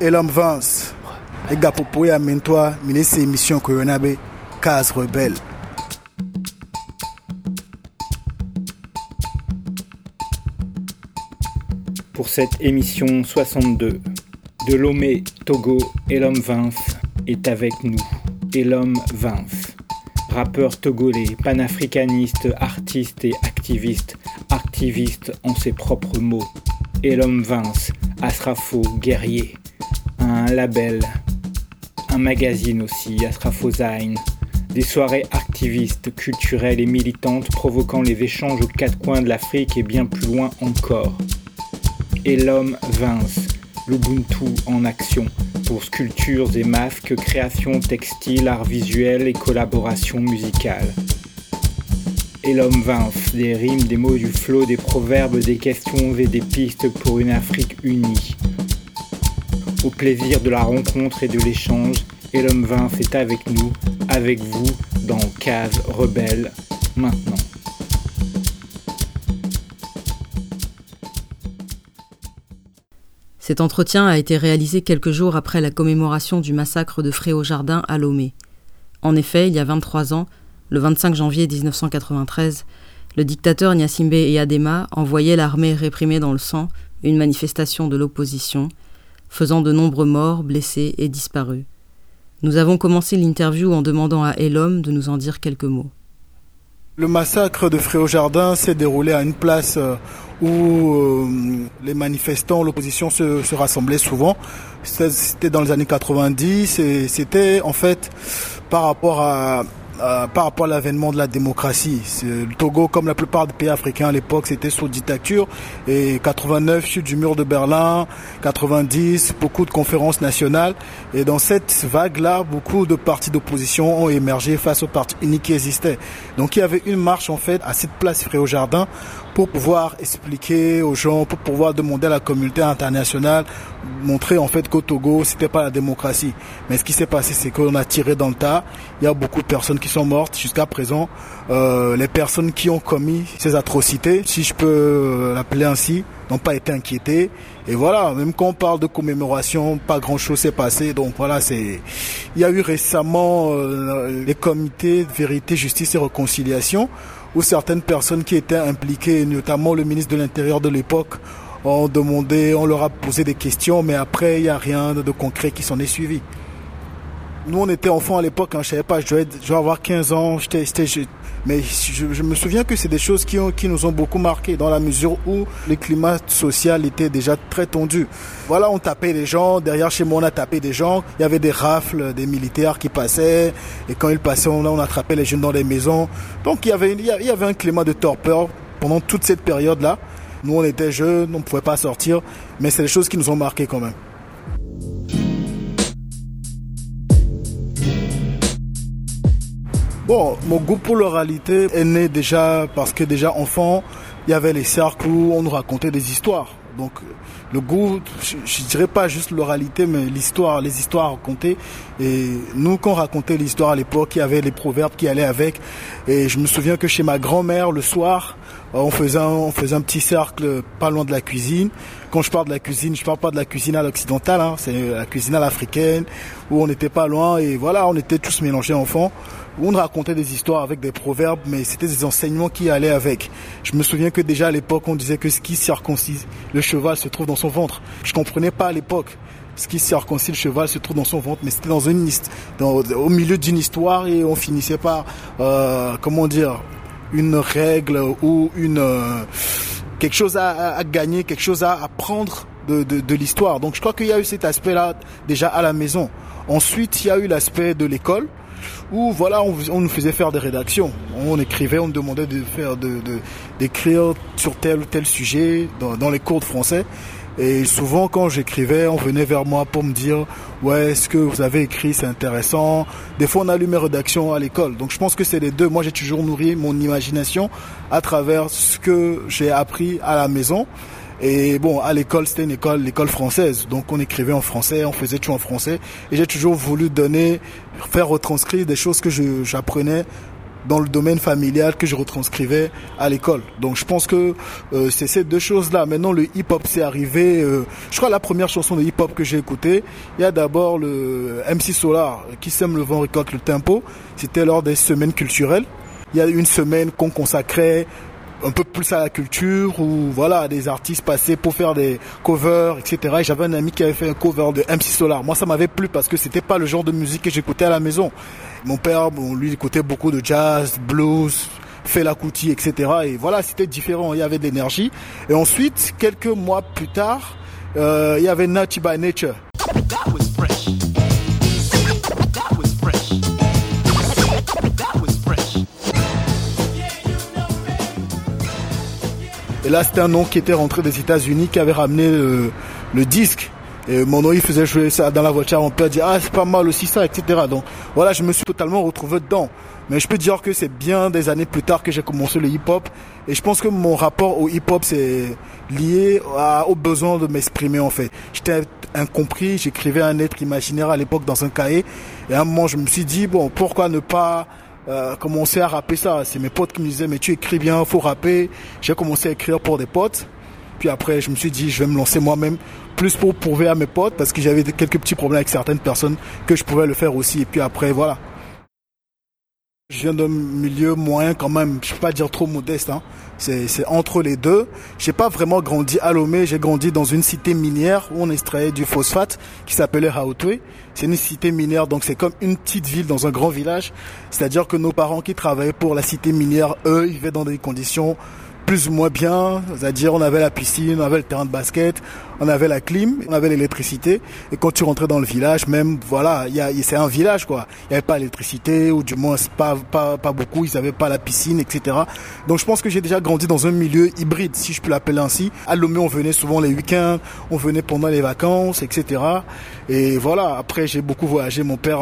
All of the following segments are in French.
elam vance Pour cette émission 62, de Lomé, Togo, Elom Vince est avec nous. Elom Vince, rappeur togolais, panafricaniste, artiste et activiste, activiste en ses propres mots. Elom Vince, Asrafo, guerrier, un label, un magazine aussi, Asrafo Zain, des soirées activistes, culturelles et militantes provoquant les échanges aux quatre coins de l'Afrique et bien plus loin encore. Et l'homme Vince, l'Ubuntu en action, pour sculptures et masques, créations textiles, arts visuels et collaborations musicales. Et l'homme Vince, des rimes, des mots du flot, des proverbes, des questions et des pistes pour une Afrique unie. Au plaisir de la rencontre et de l'échange, et l'homme Vince est avec nous, avec vous, dans Case Rebelle, maintenant. Cet entretien a été réalisé quelques jours après la commémoration du massacre de Fréau-Jardin à Lomé. En effet, il y a 23 ans, le 25 janvier 1993, le dictateur Nyasimbe Eyadema envoyait l'armée réprimée dans le sang une manifestation de l'opposition, faisant de nombreux morts, blessés et disparus. Nous avons commencé l'interview en demandant à Elom de nous en dire quelques mots. Le massacre de Fréau-Jardin s'est déroulé à une place euh, où euh, les manifestants, l'opposition se, se rassemblaient souvent. C'était dans les années 90 et c'était en fait par rapport à, à- par rapport à l'avènement de la démocratie. Le Togo, comme la plupart des pays africains à l'époque, c'était sous dictature. Et 89, chute du mur de Berlin, 90, beaucoup de conférences nationales. Et dans cette vague-là, beaucoup de partis d'opposition ont émergé face aux partis uniques qui existaient. Donc il y avait une marche en fait à cette place Fréau Jardin pour pouvoir expliquer aux gens, pour pouvoir demander à la communauté internationale, montrer en fait qu'au Togo, c'était pas la démocratie. Mais ce qui s'est passé, c'est qu'on a tiré dans le tas. Il y a beaucoup de personnes qui sont mortes jusqu'à présent. Euh, les personnes qui ont commis ces atrocités, si je peux euh, l'appeler ainsi, n'ont pas été inquiétées. Et voilà, même quand on parle de commémoration, pas grand chose s'est passé. Donc voilà, c'est. Il y a eu récemment euh, les comités de vérité, justice et réconciliation, où certaines personnes qui étaient impliquées, notamment le ministre de l'Intérieur de l'époque, ont demandé, on leur a posé des questions, mais après, il n'y a rien de concret qui s'en est suivi. Nous, on était enfants à l'époque, hein, je savais pas, je devais, je devais avoir 15 ans, j'étais, mais je, me souviens que c'est des choses qui, nous ont beaucoup marqué dans la mesure où le climat social était déjà très tendu. Voilà, on tapait des gens, derrière chez moi on a tapé des gens, il y avait des rafles, des militaires qui passaient, et quand ils passaient, on, on attrapait les jeunes dans les maisons. Donc il y avait, il y avait un climat de torpeur pendant toute cette période-là. Nous, on était jeunes, on ne pouvait pas sortir, mais c'est des choses qui nous ont marqué quand même. Bon, mon goût pour l'oralité est né déjà parce que déjà enfant, il y avait les cercles où on nous racontait des histoires. Donc le goût, je, je dirais pas juste l'oralité, mais l'histoire, les histoires racontées. Et nous, quand on racontait l'histoire à l'époque, il y avait les proverbes qui allaient avec. Et je me souviens que chez ma grand-mère, le soir, euh, on faisait, un, petit cercle pas loin de la cuisine. Quand je parle de la cuisine, je parle pas de la cuisine à l'occidentale, hein, c'est la cuisine à l'africaine, où on n'était pas loin. Et voilà, on était tous mélangés enfants on racontait des histoires avec des proverbes, mais c'était des enseignements qui allaient avec. Je me souviens que déjà à l'époque, on disait que ce qui circoncise le cheval se trouve dans son ventre. Je comprenais pas à l'époque. Ce qui circoncise le cheval se trouve dans son ventre, mais c'était dans une au milieu d'une histoire et on finissait par, euh, comment dire, une règle ou une euh, quelque chose à, gagner, quelque chose à apprendre de, de l'histoire. Donc je crois qu'il y a eu cet aspect-là déjà à la maison. Ensuite, il y a eu l'aspect de l'école où voilà, on, nous faisait faire des rédactions. On écrivait, on nous demandait de faire de, de- d'écrire sur tel ou tel sujet dans, dans les cours de français. Et souvent, quand j'écrivais, on venait vers moi pour me dire Ouais, ce que vous avez écrit, c'est intéressant? Des fois, on a lu mes rédactions à l'école. Donc, je pense que c'est les deux. Moi, j'ai toujours nourri mon imagination à travers ce que j'ai appris à la maison. Et bon, à l'école, c'était une école, l'école française. Donc, on écrivait en français, on faisait tout en français. Et j'ai toujours voulu donner, faire retranscrire des choses que j'apprenais dans le domaine familial que je retranscrivais à l'école. Donc je pense que euh, c'est ces deux choses-là. Maintenant, le hip-hop, c'est arrivé. Euh, je crois la première chanson de hip-hop que j'ai écoutée, il y a d'abord le MC Solar qui sème le vent récolte le tempo. C'était lors des semaines culturelles. Il y a une semaine qu'on consacrait un peu plus à la culture où voilà des artistes passaient pour faire des covers etc et j'avais un ami qui avait fait un cover de MC Solar moi ça m'avait plu parce que c'était pas le genre de musique que j'écoutais à la maison mon père, bon, lui, écoutait beaucoup de jazz, blues, Fela Kuti, etc. Et voilà, c'était différent. Il y avait de l'énergie. Et ensuite, quelques mois plus tard, euh, il y avait Naughty by Nature. Et là, c'était un nom qui était rentré des États-Unis, qui avait ramené le disque. Et mon nom, il faisait jouer ça dans la voiture. Mon père dit, ah, c'est pas mal aussi ça, etc. Donc, voilà, je me suis totalement retrouvé dedans. Mais je peux dire que c'est bien des années plus tard que j'ai commencé le hip-hop. Et je pense que mon rapport au hip-hop, c'est lié au besoin de m'exprimer, en fait. J'étais incompris, j'écrivais un être imaginaire à l'époque dans un cahier. Et à un moment, je me suis dit, bon, pourquoi ne pas euh, commencer à rapper ça C'est mes potes qui me disaient, mais tu écris bien, faut rapper. J'ai commencé à écrire pour des potes. Puis après, je me suis dit, je vais me lancer moi-même, plus pour prouver à mes potes, parce que j'avais quelques petits problèmes avec certaines personnes, que je pouvais le faire aussi. Et puis après, voilà. Je viens d'un milieu moyen quand même, je peux pas dire trop modeste. Hein. C'est entre les deux. J'ai pas vraiment grandi à Lomé, j'ai grandi dans une cité minière où on extrayait du phosphate qui s'appelait Hautoué. C'est une cité minière, donc c'est comme une petite ville dans un grand village. C'est-à-dire que nos parents qui travaillaient pour la cité minière, eux, ils vivaient dans des conditions plus ou moins bien, c'est-à-dire on avait la piscine, on avait le terrain de basket, on avait la clim, on avait l'électricité. Et quand tu rentrais dans le village, même voilà, c'est un village quoi. Il n'y avait pas l'électricité ou du moins pas, pas, pas beaucoup. Ils n'avaient pas la piscine, etc. Donc je pense que j'ai déjà grandi dans un milieu hybride, si je peux l'appeler ainsi. À Lomé, on venait souvent les week-ends, on venait pendant les vacances, etc. Et voilà. Après, j'ai beaucoup voyagé. Mon père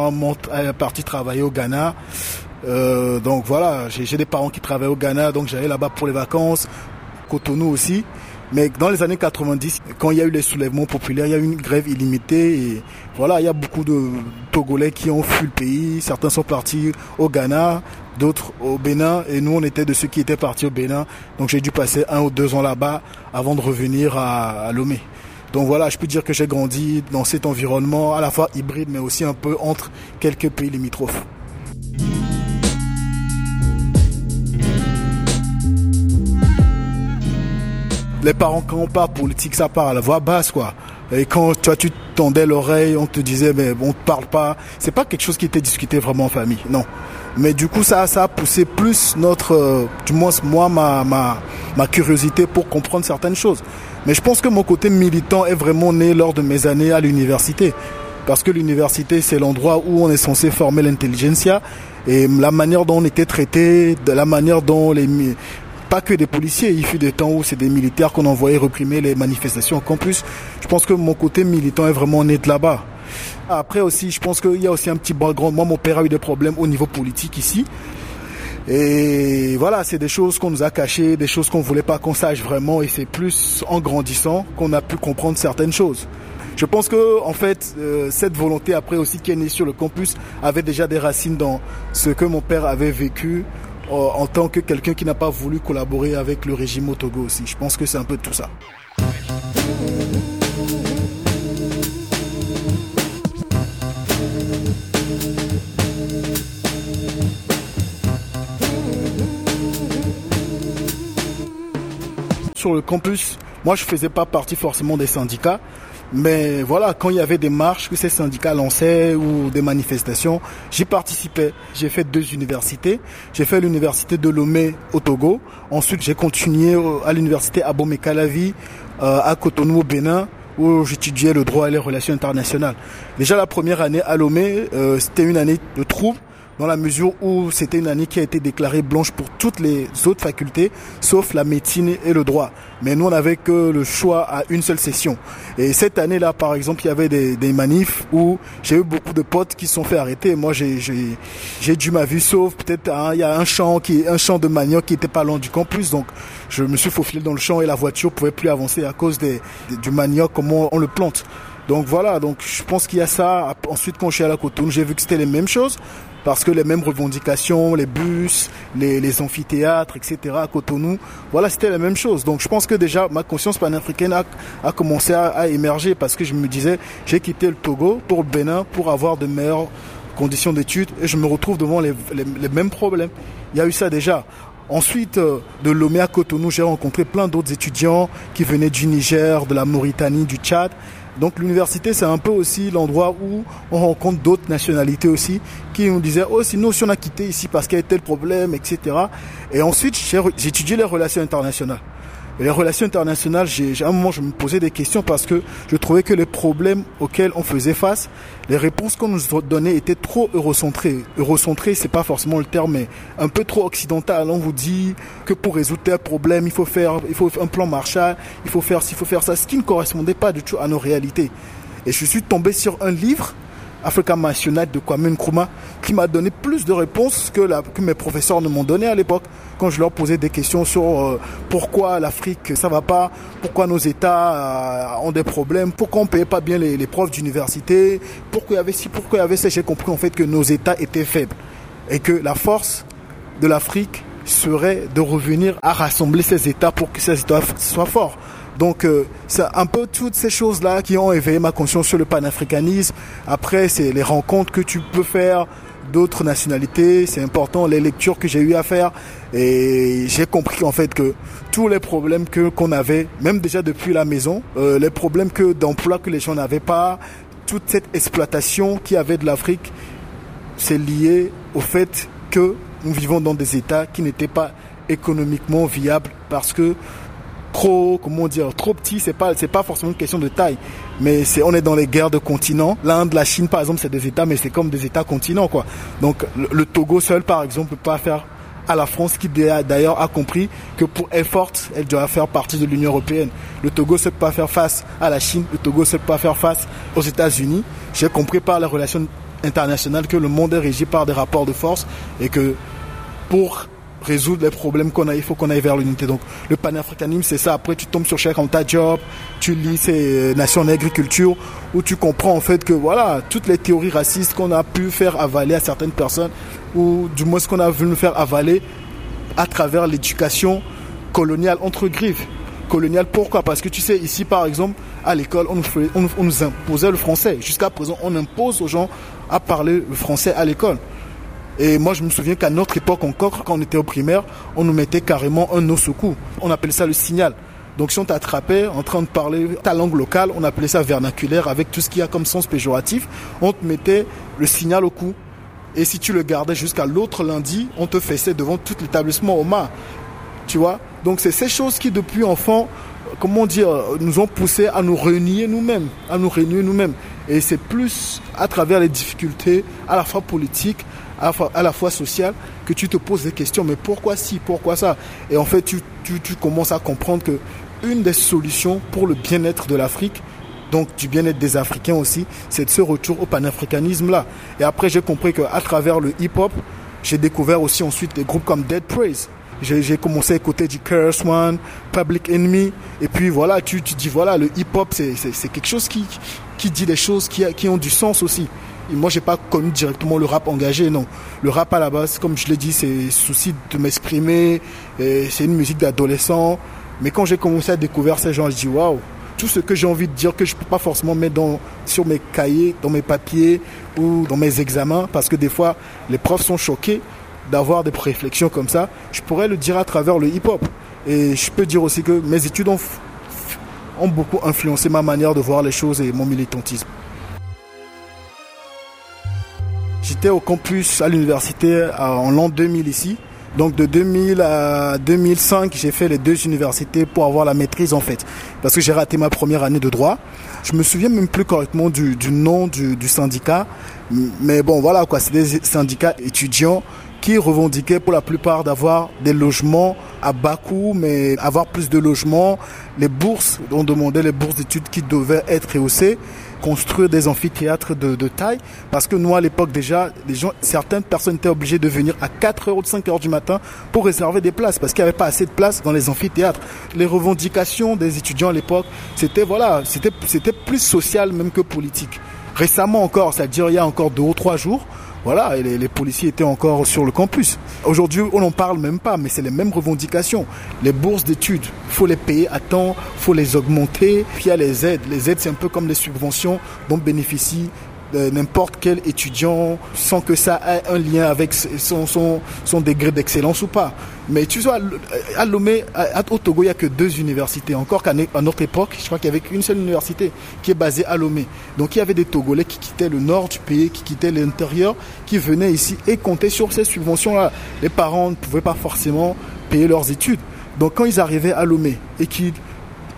est parti travailler au Ghana. Euh, donc voilà, j'ai des parents qui travaillent au Ghana, donc j'allais là-bas pour les vacances, Cotonou aussi. Mais dans les années 90, quand il y a eu les soulèvements populaires, il y a eu une grève illimitée et voilà, il y a beaucoup de Togolais qui ont fui le pays. Certains sont partis au Ghana, d'autres au Bénin et nous on était de ceux qui étaient partis au Bénin. Donc j'ai dû passer un ou deux ans là-bas avant de revenir à, à Lomé. Donc voilà, je peux dire que j'ai grandi dans cet environnement à la fois hybride mais aussi un peu entre quelques pays limitrophes. Les parents, quand on parle politique, ça parle à la voix basse, quoi. Et quand toi, tu tendais l'oreille, on te disait, mais on ne parle pas. C'est pas quelque chose qui était discuté vraiment en famille, non. Mais du coup, ça, ça a poussé plus notre, euh, du moins moi, ma, ma, ma curiosité pour comprendre certaines choses. Mais je pense que mon côté militant est vraiment né lors de mes années à l'université. Parce que l'université, c'est l'endroit où on est censé former l'intelligentsia. Et la manière dont on était traité, de la manière dont les, pas que des policiers. Il fut des temps où c'est des militaires qu'on envoyait réprimer les manifestations au campus. Je pense que mon côté militant est vraiment né de là-bas. Après aussi, je pense qu'il y a aussi un petit background. Moi, mon père a eu des problèmes au niveau politique ici. Et voilà, c'est des choses qu'on nous a cachées, des choses qu'on voulait pas qu'on sache vraiment. Et c'est plus en grandissant qu'on a pu comprendre certaines choses. Je pense que en fait, euh, cette volonté après aussi qui est née sur le campus avait déjà des racines dans ce que mon père avait vécu en tant que quelqu'un qui n'a pas voulu collaborer avec le régime au Togo aussi. Je pense que c'est un peu tout ça. Sur le campus, moi je faisais pas partie forcément des syndicats, mais voilà, quand il y avait des marches que ces syndicats lançaient ou des manifestations, j'y participais. J'ai fait deux universités. J'ai fait l'université de Lomé au Togo. Ensuite, j'ai continué à l'université Abomey Calavi euh, à Cotonou au Bénin où j'étudiais le droit et les relations internationales. Déjà la première année à Lomé, euh, c'était une année de trouble dans la mesure où c'était une année qui a été déclarée blanche pour toutes les autres facultés, sauf la médecine et le droit. Mais nous, on n'avait que le choix à une seule session. Et cette année-là, par exemple, il y avait des, manifs où j'ai eu beaucoup de potes qui se sont fait arrêter. Moi, j'ai, dû ma vie sauf peut-être il y a un champ qui, un champ de manioc qui était pas loin du campus, donc je me suis faufilé dans le champ et la voiture pouvait plus avancer à cause des, du manioc, comment on le plante. Donc voilà, donc je pense qu'il y a ça. Ensuite, quand je suis à la Cotonou, j'ai vu que c'était les mêmes choses parce que les mêmes revendications, les bus, les, amphithéâtres, etc. à Cotonou, voilà, c'était la même chose. Donc je pense que déjà ma conscience panafricaine a, a commencé à, émerger parce que je me disais, j'ai quitté le Togo pour le Bénin pour avoir de meilleures conditions d'études et je me retrouve devant les, les, mêmes problèmes. Il y a eu ça déjà. Ensuite, euh, de Lomé à Cotonou, j'ai rencontré plein d'autres étudiants qui venaient du Niger, de la Mauritanie, du Tchad donc l'université, c'est un peu aussi l'endroit où on rencontre d'autres nationalités aussi qui nous disaient, oh, si on a quitté ici parce qu'il y a tel problème, etc. Et ensuite, j'ai étudié les relations internationales. Les relations internationales, j'ai, à un moment, je me posais des questions parce que je trouvais que les problèmes auxquels on faisait face, les réponses qu'on nous donnait étaient trop eurocentrées. Eurocentré, c'est pas forcément le terme, mais un peu trop occidental. On vous dit que pour résoudre tel problème, il faut faire, il un plan Marshall, il faut faire, s'il faut faire ça, ce qui ne correspondait pas du tout à nos réalités. Et je suis tombé sur un livre Africa National de Kwame Nkrumah, qui m'a donné plus de réponses que, mes professeurs ne m'ont donné à l'époque, quand je leur posais des questions sur euh, pourquoi l'Afrique ça va pas, pourquoi nos États euh, ont des problèmes, pourquoi on ne payait pas bien les, les profs d'université, pourquoi il y avait ci, pourquoi il y avait ça. J'ai compris en fait que nos États étaient faibles et que la force de l'Afrique serait de revenir à rassembler ces États pour que ces États soient forts. Donc euh, c'est un peu toutes ces choses-là qui ont éveillé ma conscience sur le panafricanisme. Après, c'est les rencontres que tu peux faire d'autres nationalités, c'est important, les lectures que j'ai eu à faire et j'ai compris en fait que tous les problèmes que qu'on avait, même déjà depuis la maison, euh, les problèmes que d'emploi que les gens n'avaient pas, toute cette exploitation qui avait de l'Afrique, c'est lié au fait que nous vivons dans des États qui n'étaient pas économiquement viables parce que trop, comment dire, trop petit, c'est pas, c'est pas forcément une question de taille, mais c'est, on est dans les guerres de continents. L'Inde, la Chine, par exemple, c'est des États, mais c'est comme des États continents, quoi. Donc, le, Togo seul, par exemple, peut pas faire à la France qui d'ailleurs a compris que pour être forte, elle doit faire partie de l'Union européenne. Le Togo ne peut pas faire face à la Chine, le Togo ne peut pas faire face aux États-Unis. J'ai compris par les relations internationales que le monde est régi par des rapports de force et que pour résoudre les problèmes qu'on a, il faut qu'on aille vers l'unité. Donc le panafricanisme, c'est ça. Après, tu tombes sur Cheikh ta Job, tu lis ces Nations d'agriculture, où tu comprends en fait que voilà, toutes les théories racistes qu'on a pu faire avaler à certaines personnes, ou du moins ce qu'on a voulu faire avaler à travers l'éducation coloniale entre griffes. Coloniale, pourquoi? Parce que tu sais, ici par exemple, à l'école, on, on nous imposait le français. Jusqu'à présent, on impose aux gens à parler le français à l'école. Et moi, je me souviens qu'à notre époque encore, quand on était au primaire, on nous mettait carrément un os au cou. On appelait ça le signal. Donc si on t'attrapait en train de parler ta langue locale, on appelait ça vernaculaire avec tout ce qu'il y a comme sens péjoratif, on te mettait le signal au cou. Et si tu le gardais jusqu'à l'autre lundi, on te fessait devant tout l'établissement au mât. Tu vois? Donc c'est ces choses qui depuis enfant, comment dire, nous ont poussé à nous renier nous-mêmes, à nous renier nous-mêmes. Et c'est plus à travers les difficultés, à la fois politiques, à la fois sociale, que tu te poses des questions, mais pourquoi si, pourquoi ça? Et en fait, tu, tu, commences à comprendre que une des solutions pour le bien-être de l'Afrique, donc du bien-être des Africains aussi, c'est de ce retour au panafricanisme-là. Et après, j'ai compris qu'à travers le hip-hop, j'ai découvert aussi ensuite des groupes comme Dead Praise. J'ai commencé à écouter du Curse One, Public Enemy, et puis voilà, tu, tu dis voilà, le hip-hop, c'est quelque chose qui, qui dit des choses qui, qui ont du sens aussi. Moi, moi, j'ai pas connu directement le rap engagé, non. Le rap à la base, comme je l'ai dit, c'est souci de m'exprimer, c'est une musique d'adolescent. Mais quand j'ai commencé à découvrir ces gens, je dis waouh, tout ce que j'ai envie de dire que je peux pas forcément mettre dans, sur mes cahiers, dans mes papiers ou dans mes examens, parce que des fois, les profs sont choqués d'avoir des réflexions comme ça. Je pourrais le dire à travers le hip-hop. Et je peux dire aussi que mes études ont, ont beaucoup influencé ma manière de voir les choses et mon militantisme. J'étais au campus à l'université euh, en l'an 2000 ici. Donc de 2000 à 2005, j'ai fait les deux universités pour avoir la maîtrise en fait. Parce que j'ai raté ma première année de droit. Je me souviens même plus correctement du, nom du, syndicat. Mais bon voilà quoi, c'est des syndicats étudiants qui revendiquaient pour la plupart d'avoir des logements à bas coût, mais avoir plus de logements. Les bourses, on demandait les bourses d'études qui devaient être rehaussées. Construire des amphithéâtres de, de taille, parce que nous à l'époque déjà, gens, certaines personnes étaient obligées de venir à 4 heures ou 5 heures du matin pour réserver des places, parce qu'il n'y avait pas assez de places dans les amphithéâtres. Les revendications des étudiants à l'époque, c'était voilà, c'était c'était plus social même que politique. Récemment encore, c'est-à-dire il y a encore deux ou trois jours, voilà, et les, policiers étaient encore sur le campus. Aujourd'hui, on n'en parle même pas, mais c'est les mêmes revendications. Les bourses d'études, faut les payer à temps, faut les augmenter. Puis il y a les aides. Les aides, c'est un peu comme les subventions dont bénéficient n'importe quel étudiant sans que ça ait un lien avec son, degré d'excellence ou pas. Mais tu vois, à Lomé, au Togo, il n'y a que deux universités. Encore qu'à notre époque, je crois qu'il y avait qu'une seule université qui est basée à Lomé. Donc il y avait des Togolais qui quittaient le nord du pays, qui quittaient l'intérieur, qui venaient ici et comptaient sur ces subventions-là. Les parents ne pouvaient pas forcément payer leurs études. Donc quand ils arrivaient à Lomé et qu'ils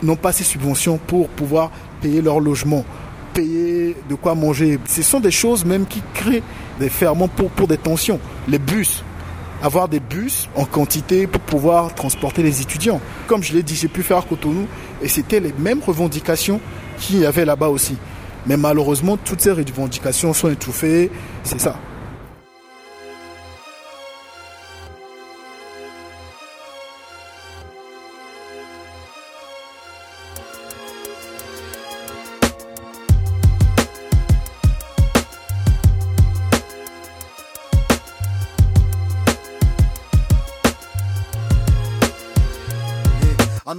n'ont pas ces subventions pour pouvoir payer leur logement, payer de quoi manger. Ce sont des choses même qui créent des ferments pour, pour des tensions. Les bus, avoir des bus en quantité pour pouvoir transporter les étudiants. Comme je l'ai dit, j'ai pu faire Cotonou et c'était les mêmes revendications qu'il y avait là-bas aussi. Mais malheureusement, toutes ces revendications sont étouffées, c'est ça.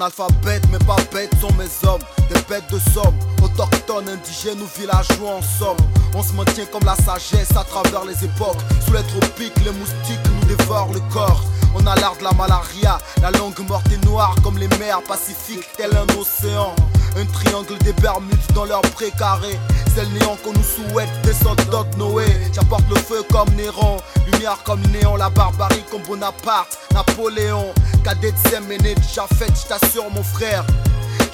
Analphabètes mais pas bêtes sont mes hommes Des bêtes de somme Autochtones, indigènes ou villageois en somme On se maintient comme la sagesse à travers les époques Sous les tropiques, les moustiques nous dévorent le corps on a l'art de la malaria, la langue morte et noire comme les mers pacifiques, tel un océan. Un triangle des Bermudes dans leur précaré. C'est le néant qu'on nous souhaite, des soldats de Noé. J'apporte le feu comme Néron, lumière comme néant, la barbarie comme Bonaparte, Napoléon. Cadet de Séméné, déjà fait, j't'assure mon frère.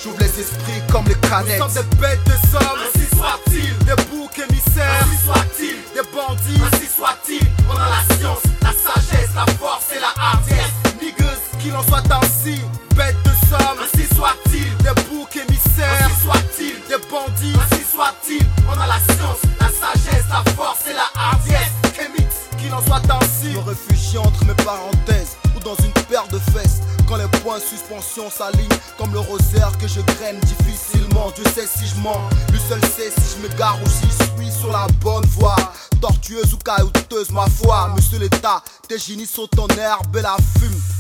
J'ouvre les esprits comme les canettes. Nous sommes des bêtes de somme, ainsi soit-il. Des boucs émissaires, ainsi soit-il. Des bandits, ainsi soit-il. On a la science, la sagesse, la force et la hardiesse. Niggas, qu'il en soit ainsi. Bêtes de somme, ainsi soit-il. Des boucs émissaires, ainsi soit-il. Des bandits, ainsi On a la science, la sagesse, la force et la hardiesse. Kémix, qu'il en soit ainsi. Me réfugie entre mes parenthèses ou dans une paire de fesses. Quand les points suspension s'alignent comme le rosaire que je graine difficilement. Dieu sait si je mens, lui seul sait si je me gare ou si je suis sur la bonne voie. Tortueuse ou caillouteuse, ma foi, monsieur l'État, tes génies sont en herbe et la fume.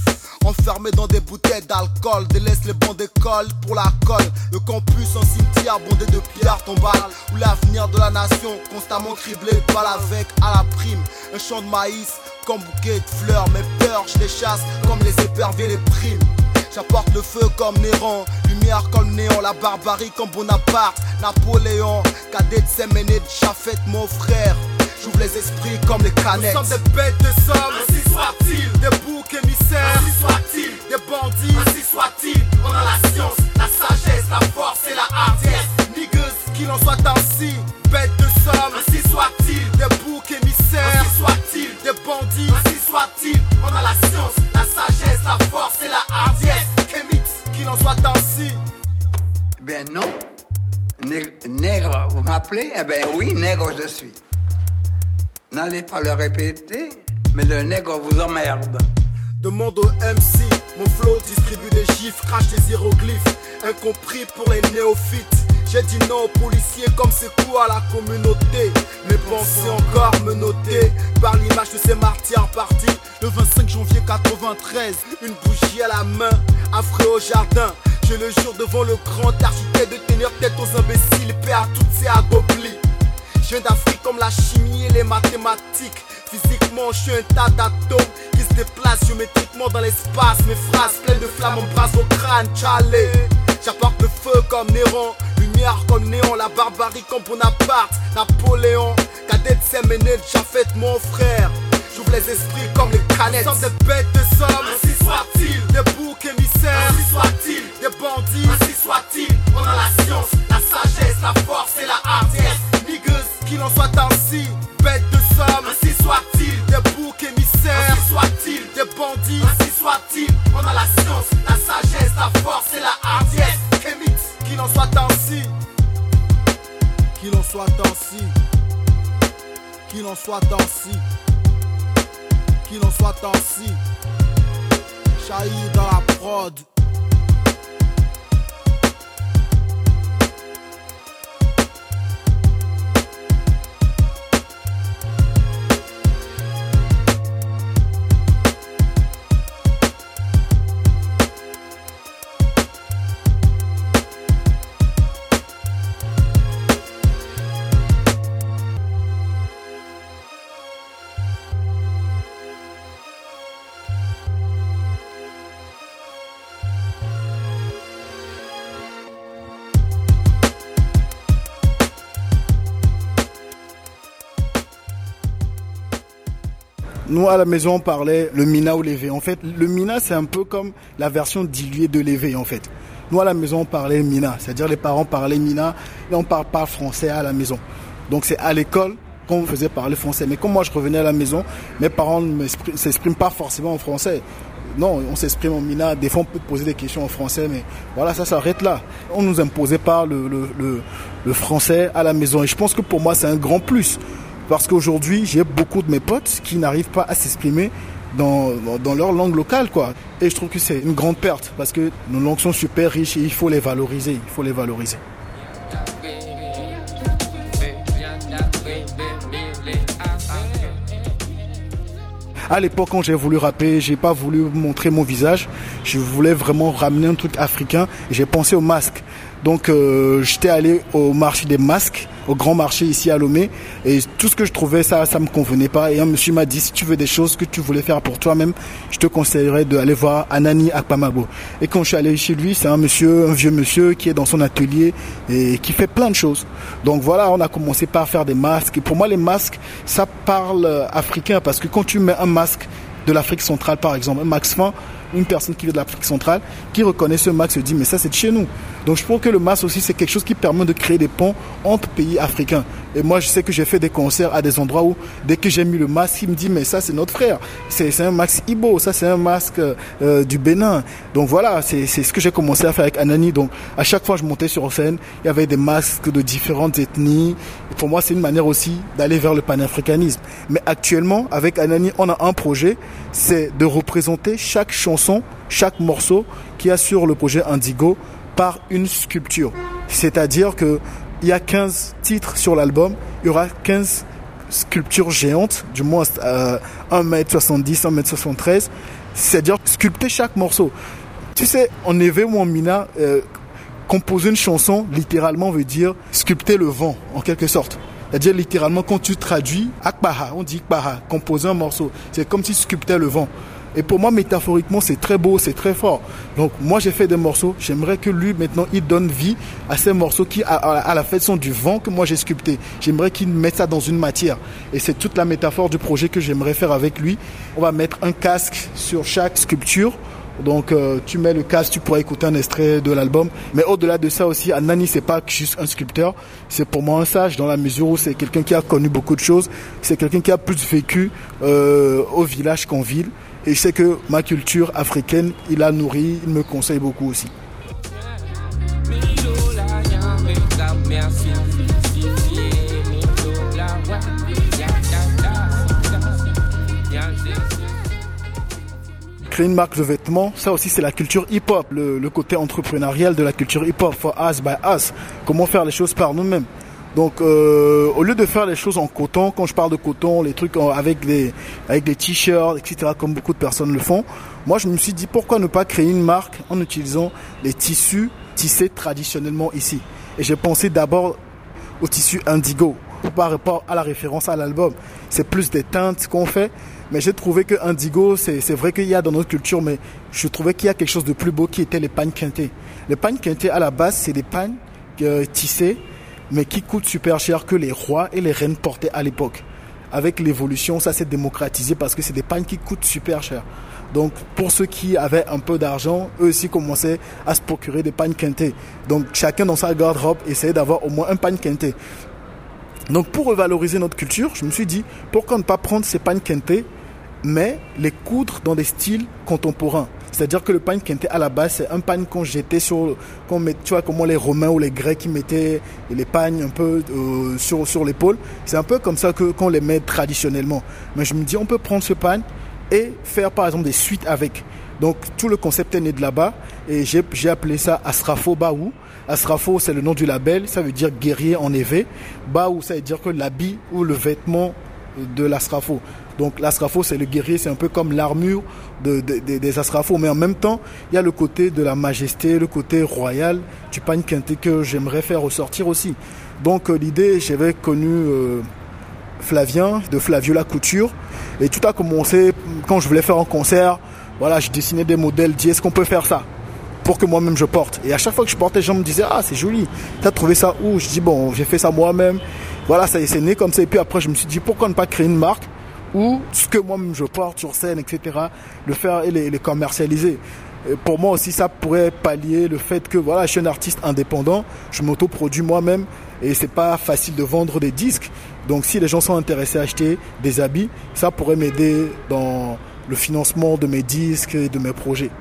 Enfermés dans des bouteilles d'alcool, délaisse les bancs d'école pour la colle. Le campus en cimetière bondé de pierres tombales, où l'avenir de la nation constamment criblé de balles avec à la prime. Un champ de maïs comme bouquet de fleurs, mes peurs je les chasse comme les éperviers les primes. J'apporte le feu comme Néron, lumière comme néant, la barbarie comme Bonaparte, Napoléon, cadet de Séménée, Chafette mon frère. J'ouvre les esprits comme les canettes. Nous sommes des bêtes de somme, ainsi soit-il. Des boucs émissaires, ainsi soit-il. Des bandits, ainsi soit-il. On a la science, la sagesse, la force et la hardiesse. Niggas, qu'il en soit ainsi. Bêtes de somme, ainsi soit-il. Des boucs émissaires, ainsi soit-il. Des bandits, ainsi soit-il. On a la science, la sagesse, la force et la hardiesse. Kémix, qu'il en soit ainsi. Ben non. Nègre, vous m'appelez? Eh ben oui, nègre je suis. N'allez pas le répéter, mais le nègre vous emmerde. Demande au MC, mon flow distribue des chiffres, crache des hiéroglyphes, incompris pour les néophytes. J'ai dit non aux policiers comme c'est quoi à la communauté? Mes pensées encore me noter par l'image de ces martyrs partis le 25 janvier 93. Une bougie à la main, affreux au jardin. Je le jure devant le grand architecte de tenir tête aux imbéciles, paix à toutes ces agoblis. Je viens d'Afrique comme la chimie et les mathématiques. Physiquement, je suis un tas d'atomes qui se déplacent géométriquement dans l'espace. Mes phrases pleines de flammes embrassent vos crânes, Charlie. J'apporte le feu comme Néron, lumière comme néon, la barbarie comme Bonaparte, Napoléon, cadet de Séménède, Chafette, mon frère. J'ouvre les esprits comme les canettes. Sommes des bêtes de somme, ainsi soit-il. Des boucs émissaires, ainsi soit-il. Des bandits, ainsi soit-il. On a la science, la sagesse, la force et la hardiesse. Qu'il en soit ainsi, bête de somme, ainsi soit-il. Des boucs émissaires, ainsi soit-il. Des bandits, ainsi soit-il. On a la science, la sagesse, la force et la hardiesse. Qu'il en soit ainsi. Qu'il en soit ainsi. Qu'il en soit ainsi. Qu'il en soit ainsi. Chahi dans la prod. Nous, à la maison, on parlait le mina ou l'éveil. En fait, le mina, c'est un peu comme la version diluée de l'éveil, en fait. Nous, à la maison, on parlait mina. C'est-à-dire, les parents parlaient mina et on parle pas français à la maison. Donc, c'est à l'école qu'on faisait parler français. Mais comme moi, je revenais à la maison, mes parents ne s'expriment pas forcément en français. Non, on s'exprime en mina. Des fois, on peut poser des questions en français, mais voilà, ça s'arrête là. On nous imposait pas le, le, le français à la maison. Et je pense que pour moi, c'est un grand plus. Parce qu'aujourd'hui, j'ai beaucoup de mes potes qui n'arrivent pas à s'exprimer dans, leur langue locale, quoi. Et je trouve que c'est une grande perte parce que nos langues sont super riches et il faut les valoriser. Il faut les valoriser. À l'époque, quand j'ai voulu rapper, j'ai pas voulu montrer mon visage. Je voulais vraiment ramener un truc africain. J'ai pensé au masque. Donc, euh, j'étais allé au marché des masques au grand marché ici à Lomé. Et tout ce que je trouvais, ça, ça me convenait pas. Et un monsieur m'a dit, si tu veux des choses que tu voulais faire pour toi-même, je te conseillerais d'aller voir Anani Akpamabo. Et quand je suis allé chez lui, c'est un monsieur, un vieux monsieur qui est dans son atelier et qui fait plein de choses. Donc voilà, on a commencé par faire des masques. Et pour moi, les masques, ça parle africain parce que quand tu mets un masque de l'Afrique centrale, par exemple, un max fin, une personne qui vient de l'Afrique centrale, qui reconnaît ce masque se dit mais ça c'est de chez nous. Donc je pense que le masque aussi c'est quelque chose qui permet de créer des ponts entre pays africains. Et moi je sais que j'ai fait des concerts à des endroits où dès que j'ai mis le masque, il me dit mais ça c'est notre frère. C'est un masque Ibo, ça c'est un masque euh, du Bénin. Donc voilà, c'est ce que j'ai commencé à faire avec Anani. Donc à chaque fois je montais sur scène, il y avait des masques de différentes ethnies. pour moi c'est une manière aussi d'aller vers le panafricanisme. Mais actuellement avec Anani on a un projet, c'est de représenter chaque chanson chaque morceau qui a sur le projet Indigo par une sculpture. C'est-à-dire que il y a 15 titres sur l'album, il y aura 15 sculptures géantes, du moins euh, 1m70, 1m73, c'est-à-dire sculpter chaque morceau. Tu sais, en Eve ou en Mina, euh, composer une chanson, littéralement, veut dire sculpter le vent, en quelque sorte. C'est-à-dire littéralement quand tu traduis Akbaha, on dit Akbaha, composer un morceau. C'est comme si tu sculptais le vent. Et pour moi, métaphoriquement, c'est très beau, c'est très fort. Donc, moi, j'ai fait des morceaux. J'aimerais que lui, maintenant, il donne vie à ces morceaux qui, à, la fait, sont du vent que moi j'ai sculpté. J'aimerais qu'il mette ça dans une matière. Et c'est toute la métaphore du projet que j'aimerais faire avec lui. On va mettre un casque sur chaque sculpture. Donc euh, tu mets le casque, tu pourras écouter un extrait de l'album. Mais au-delà de ça aussi, Anani c'est pas juste un sculpteur, c'est pour moi un sage dans la mesure où c'est quelqu'un qui a connu beaucoup de choses, c'est quelqu'un qui a plus vécu euh, au village qu'en ville. Et je sais que ma culture africaine, il a nourri, il me conseille beaucoup aussi. Créer une marque de vêtements, ça aussi c'est la culture hip-hop, le, le, côté entrepreneurial de la culture hip-hop, for us by us, comment faire les choses par nous-mêmes. Donc, euh, au lieu de faire les choses en coton, quand je parle de coton, les trucs avec avec des t-shirts, etc., comme beaucoup de personnes le font, moi je me suis dit pourquoi ne pas créer une marque en utilisant les tissus tissés traditionnellement ici? Et j'ai pensé d'abord au tissu indigo, par rapport à la référence à l'album. C'est plus des teintes qu'on fait, mais j'ai trouvé que indigo, c'est vrai qu'il y a dans notre culture, mais je trouvais qu'il y a quelque chose de plus beau qui était les pagnes quintées. Les pagnes quintées, à la base, c'est des pagnes euh, tissées mais qui coûte super cher que les rois et les reines portaient à l'époque. Avec l'évolution, ça s'est démocratisé parce que c'est des pagnes qui coûtent super cher. Donc pour ceux qui avaient un peu d'argent, eux aussi commençaient à se procurer des pagnes quintées. Donc chacun dans sa garde-robe essayait d'avoir au moins un pagne quinté. Donc pour revaloriser notre culture, je me suis dit pourquoi ne pas prendre ces pagnes quintées mais les coudre dans des styles contemporains. C'est-à-dire que le pain quinté à la base, c'est un pain qu'on jetait sur, qu'on met, tu vois, comment les Romains ou les Grecs qui mettaient les pagnes un peu euh, sur, sur l'épaule. C'est un peu comme ça qu'on les met traditionnellement. Mais je me dis, on peut prendre ce pain et faire par exemple des suites avec. Donc tout le concept est né de là-bas et j'ai appelé ça Asrafo Baou. Asrafo, c'est le nom du label, ça veut dire guerrier en éveil. Baou, ça veut dire que l'habit ou le vêtement de l'Asrafo. Donc l'Asrafo, c'est le guerrier, c'est un peu comme l'armure des Asrafo. Mais en même temps, il y a le côté de la majesté, le côté royal du pagne quinté que j'aimerais faire ressortir aussi. Donc euh, l'idée, j'avais connu euh, Flavien de Flaviola Couture. Et tout a commencé quand je voulais faire un concert. Voilà, je dessinais des modèles, dis est-ce qu'on peut faire ça? Pour que moi-même je porte. Et à chaque fois que je portais, les gens me disaient ah c'est joli. T'as trouvé ça où? Je dis bon, j'ai fait ça moi-même. Voilà, ça c'est né comme ça. Et puis après, je me suis dit pourquoi ne pas créer une marque? Ou ce que moi-même je porte sur scène, etc. Le faire et les, commercialiser. pour moi aussi, ça pourrait pallier le fait que voilà, je suis un artiste indépendant, je m'autoproduis moi-même et c'est pas facile de vendre des disques. Donc si les gens sont intéressés à acheter des habits, ça pourrait m'aider dans le financement de mes disques et de mes projets.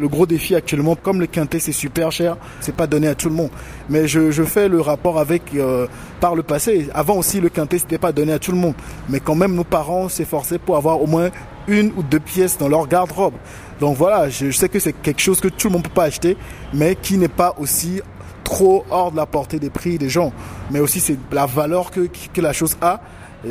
Le gros défi actuellement, comme le quintet c'est super cher, c'est pas donné à tout le monde. Mais je, fais le rapport avec euh, par le passé. Avant aussi le quintet c'était pas donné à tout le monde. Mais quand même nos parents s'efforçaient pour avoir au moins une ou deux pièces dans leur garde-robe. Donc voilà, je, sais que c'est quelque chose que tout le monde peut pas acheter, mais qui n'est pas aussi trop hors de la portée des prix des gens. Mais aussi c'est la valeur que, que la chose a.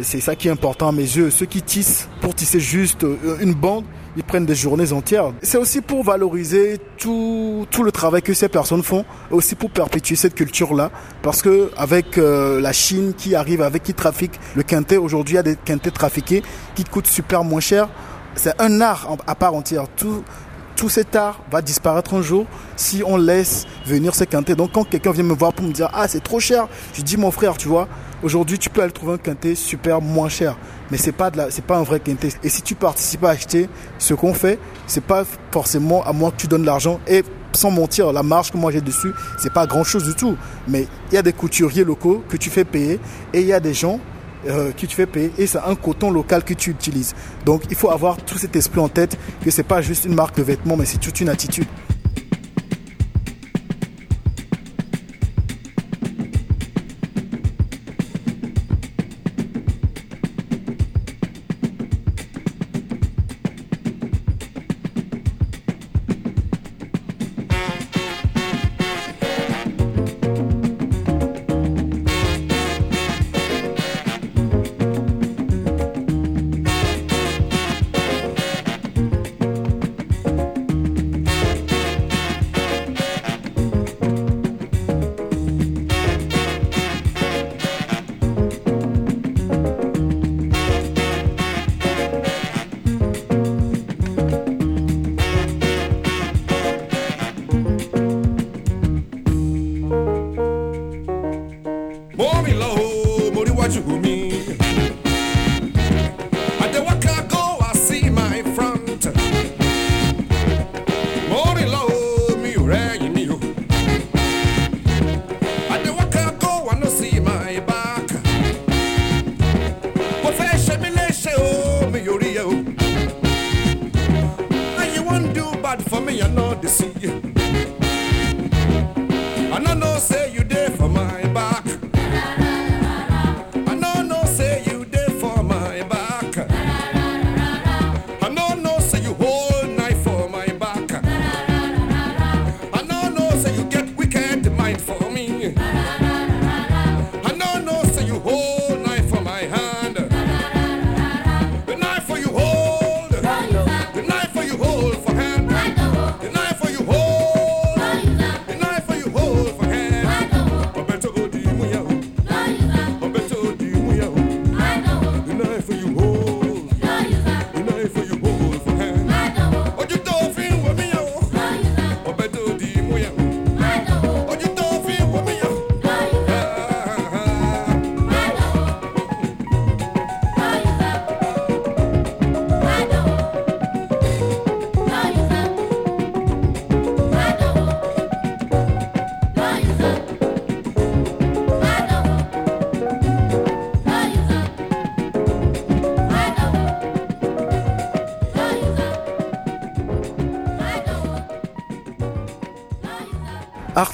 C'est ça qui est important à mes yeux. Ceux qui tissent pour tisser juste euh, une bande, ils prennent des journées entières. C'est aussi pour valoriser tout, tout le travail que ces personnes font, aussi pour perpétuer cette culture-là. Parce que avec euh, la Chine qui arrive, avec qui trafique le quintet, aujourd'hui il y a des quintets trafiqués qui coûtent super moins cher. C'est un art à part entière. Tout, tout cet art va disparaître un jour si on laisse venir ces quintets. Donc quand quelqu'un vient me voir pour me dire ah c'est trop cher, je dis mon frère tu vois Aujourd'hui, tu peux aller trouver un quintet super moins cher, mais c'est pas de c'est pas un vrai quintet. Et si tu participes à acheter ce qu'on fait, c'est pas forcément à moi que tu donnes l'argent. Et sans mentir, la marge que moi j'ai dessus, c'est pas grand chose du tout. Mais il y a des couturiers locaux que tu fais payer et il y a des gens euh, que tu fais payer et c'est un coton local que tu utilises. Donc il faut avoir tout cet esprit en tête que c'est pas juste une marque de vêtements, mais c'est toute une attitude.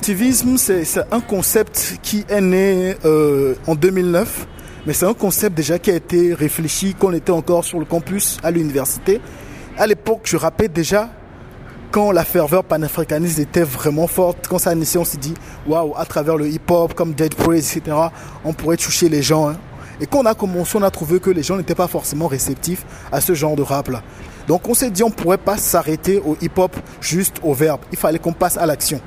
Artivisme, c'est un concept qui est né euh, en 2009, mais c'est un concept déjà qui a été réfléchi quand on était encore sur le campus à l'université. À l'époque, je rappelle déjà quand la ferveur panafricaniste était vraiment forte, quand ça a initié, on s'est dit, waouh, à travers le hip-hop, comme Dead Praise, etc., on pourrait toucher les gens. Hein. Et quand on a commencé, on a trouvé que les gens n'étaient pas forcément réceptifs à ce genre de rap-là. Donc on s'est dit, on ne pourrait pas s'arrêter au hip-hop juste au verbe. Il fallait qu'on passe à l'action.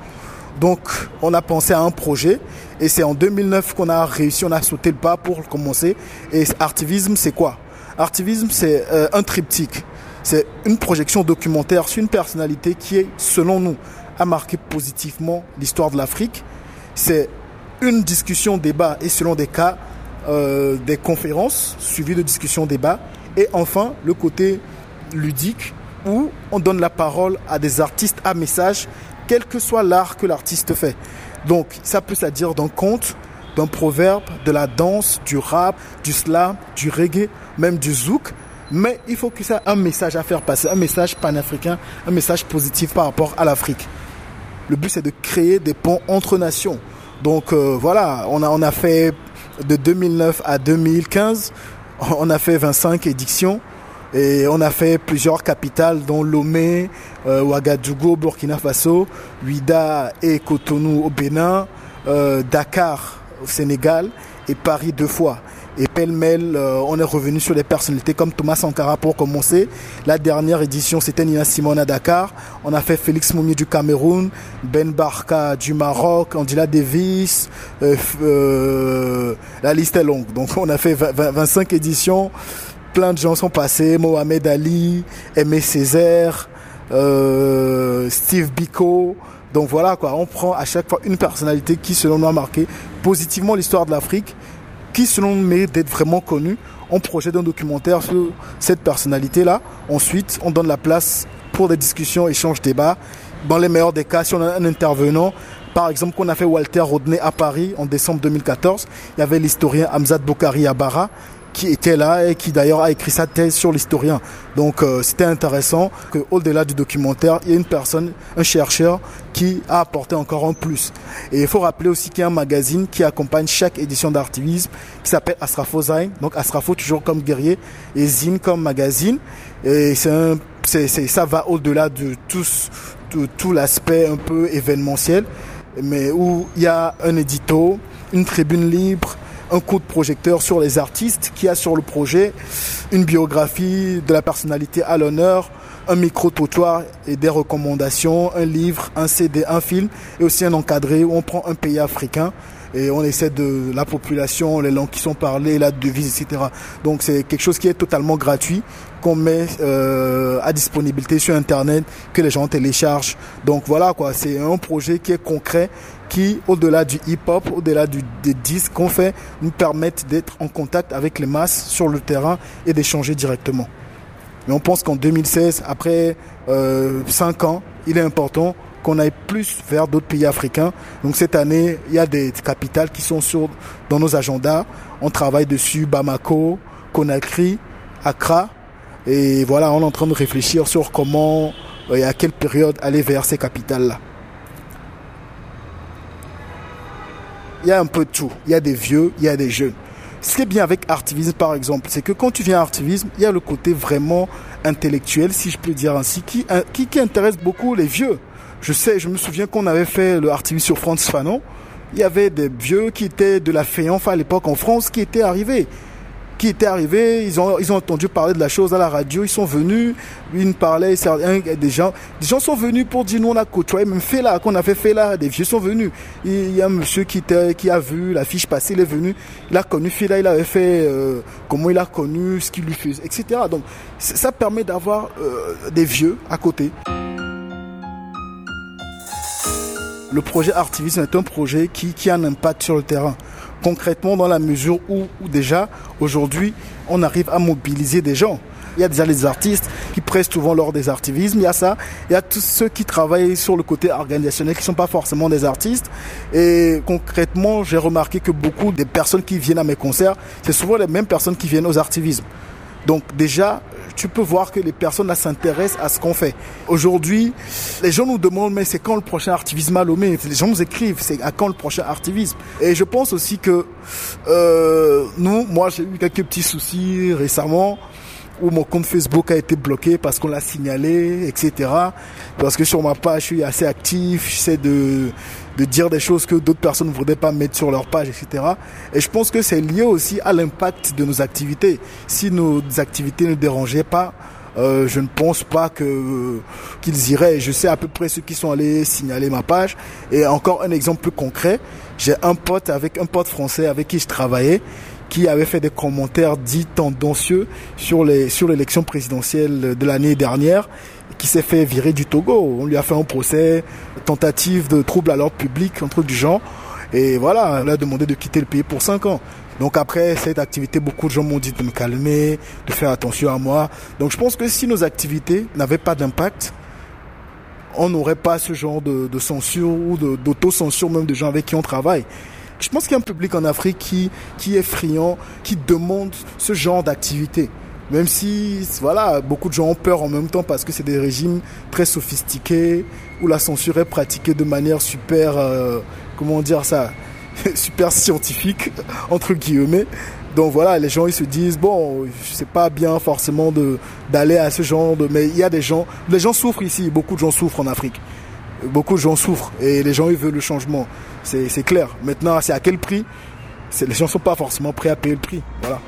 Donc, on a pensé à un projet et c'est en 2009 qu'on a réussi, on a sauté le pas pour commencer. Et Artivisme, c'est quoi? Artivisme, c'est euh, un triptyque. C'est une projection documentaire sur une personnalité qui est, selon nous, a marqué positivement l'histoire de l'Afrique. C'est une discussion, débat et selon des cas, euh, des conférences suivies de discussions, débats. Et enfin, le côté ludique où on donne la parole à des artistes à message quel que soit l'art que l'artiste fait. Donc ça peut se dire d'un conte, d'un proverbe, de la danse, du rap, du slam, du reggae, même du zouk. Mais il faut que ça ait un message à faire passer, un message panafricain, un message positif par rapport à l'Afrique. Le but c'est de créer des ponts entre nations. Donc euh, voilà, on a, on a fait de 2009 à 2015, on a fait 25 éditions. Et on a fait plusieurs capitales, dont Lomé, euh, Ouagadougou, Burkina Faso, Ouida et Cotonou au Bénin, euh, Dakar au Sénégal et Paris deux fois. Et pêle-mêle, euh, on est revenu sur des personnalités comme Thomas Sankara pour commencer. La dernière édition, c'était Nina Simone à Dakar. On a fait Félix Moumi du Cameroun, Ben Barka du Maroc, Angela Davis. La liste est longue. Donc on a fait 25 éditions plein de gens sont passés, Mohamed Ali, Aimé Césaire, euh, Steve Biko. Donc voilà quoi, on prend à chaque fois une personnalité qui selon nous a marqué positivement l'histoire de l'Afrique, qui selon nous mérite d'être vraiment connue. On projette un documentaire sur cette personnalité-là. Ensuite, on donne la place pour des discussions, échanges, débats. Dans les meilleurs des cas, si on a un intervenant, par exemple, qu'on a fait Walter Rodney à Paris en décembre 2014, il y avait l'historien Hamzat Boukari Abara qui était là et qui d'ailleurs a écrit sa thèse sur l'historien. Donc euh, c'était intéressant qu'au-delà du documentaire, il y ait une personne, un chercheur qui a apporté encore un plus. Et il faut rappeler aussi qu'il y a un magazine qui accompagne chaque édition d'artivisme qui s'appelle Astrafo Zain. Donc Astrafo toujours comme guerrier et Zine comme magazine. Et ça va au-delà de tout, tout l'aspect un peu événementiel, mais où il y a un édito, une tribune libre, un coup de projecteur sur les artistes, qui a sur le projet une biographie de la personnalité à l'honneur, un micro-trottoir et des recommandations, un livre, un CD, un film et aussi un encadré où on prend un pays africain et on essaie de la population, les langues qui sont parlées, la devise, etc. Donc c'est quelque chose qui est totalement gratuit, qu'on met euh, à disponibilité sur Internet, que les gens téléchargent. Donc voilà quoi, c'est un projet qui est concret, qui, au-delà du hip-hop, au-delà des disques qu'on fait, nous permettent d'être en contact avec les masses sur le terrain et d'échanger directement. Mais on pense qu'en 2016, après euh, 5 ans, il est important qu'on aille plus vers d'autres pays africains. Donc cette année, il y a des capitales qui sont sur, dans nos agendas. On travaille dessus, Bamako, Conakry, Accra. Et voilà, on est en train de réfléchir sur comment euh, et à quelle période aller vers ces capitales-là. Il y a un peu de tout. Il y a des vieux, il y a des jeunes. Ce qui est bien avec Artivisme, par exemple, c'est que quand tu viens à Artivisme, il y a le côté vraiment intellectuel, si je peux dire ainsi, qui, qui, qui intéresse beaucoup les vieux. Je sais, je me souviens qu'on avait fait le Artivisme sur France Fanon. Il y avait des vieux qui étaient de la Féanfe à l'époque en France qui étaient arrivés qui étaient arrivés, ils ont, ils ont entendu parler de la chose à la radio, ils sont venus, ils parlaient, des gens, des gens sont venus pour dire nous on a côtoyé, même fait là, qu'on a fait là, des vieux sont venus. Il y a un monsieur qui, était, qui a vu la fiche passer, il est venu, il a connu Fela, il avait fait euh, comment il a connu, ce qu'il lui faisait, etc. Donc ça permet d'avoir euh, des vieux à côté. Le projet Artivisme est un projet qui, qui a un impact sur le terrain concrètement dans la mesure où, déjà aujourd'hui on arrive à mobiliser des gens. Il y a déjà les artistes qui pressent souvent lors des artivismes, il y a ça. Il y a tous ceux qui travaillent sur le côté organisationnel qui ne sont pas forcément des artistes. Et concrètement, j'ai remarqué que beaucoup des personnes qui viennent à mes concerts, c'est souvent les mêmes personnes qui viennent aux artivismes. Donc déjà, tu peux voir que les personnes s'intéressent à ce qu'on fait. Aujourd'hui, les gens nous demandent mais c'est quand le prochain artivisme à Les gens nous écrivent c'est à quand le prochain artivisme? Et je pense aussi que euh, nous, moi j'ai eu quelques petits soucis récemment où mon compte Facebook a été bloqué parce qu'on l'a signalé, etc. Parce que sur ma page, je suis assez actif, j'essaie de, de dire des choses que d'autres personnes ne voudraient pas mettre sur leur page, etc. Et je pense que c'est lié aussi à l'impact de nos activités. Si nos activités ne dérangeaient pas, euh, je ne pense pas qu'ils iraient. Je sais à peu près ceux qui sont allés signaler ma page. Et encore un exemple plus concret, j'ai un pote avec un pote français avec qui je travaillais qui avait fait des commentaires dits tendancieux sur l'élection présidentielle de l'année dernière qui s'est fait virer du Togo. On lui a fait un procès, tentative de trouble à l'ordre public, un truc du genre. Et voilà, on a demandé de quitter le pays pour 5 ans. Donc après cette activité, beaucoup de gens m'ont dit de me calmer, de faire attention à moi. Donc je pense que si nos activités n'avaient pas d'impact, on n'aurait pas ce genre de, de censure ou d'autocensure même de gens avec qui on travaille. Je pense qu'il y a un public en Afrique qui, qui est friand, qui demande ce genre d'activité. Même si, voilà, beaucoup de gens ont peur en même temps parce que c'est des régimes très sophistiqués où la censure est pratiquée de manière super, euh, comment dire ça, super scientifique, entre guillemets. Donc voilà, les gens ils se disent bon, c'est pas bien forcément de d'aller à ce genre de, mais il y a des gens, les gens souffrent ici, beaucoup de gens souffrent en Afrique, beaucoup de gens souffrent et les gens ils veulent le changement, c'est clair. Maintenant, c'est à quel prix? Les gens sont pas forcément prêts à payer le prix, voilà.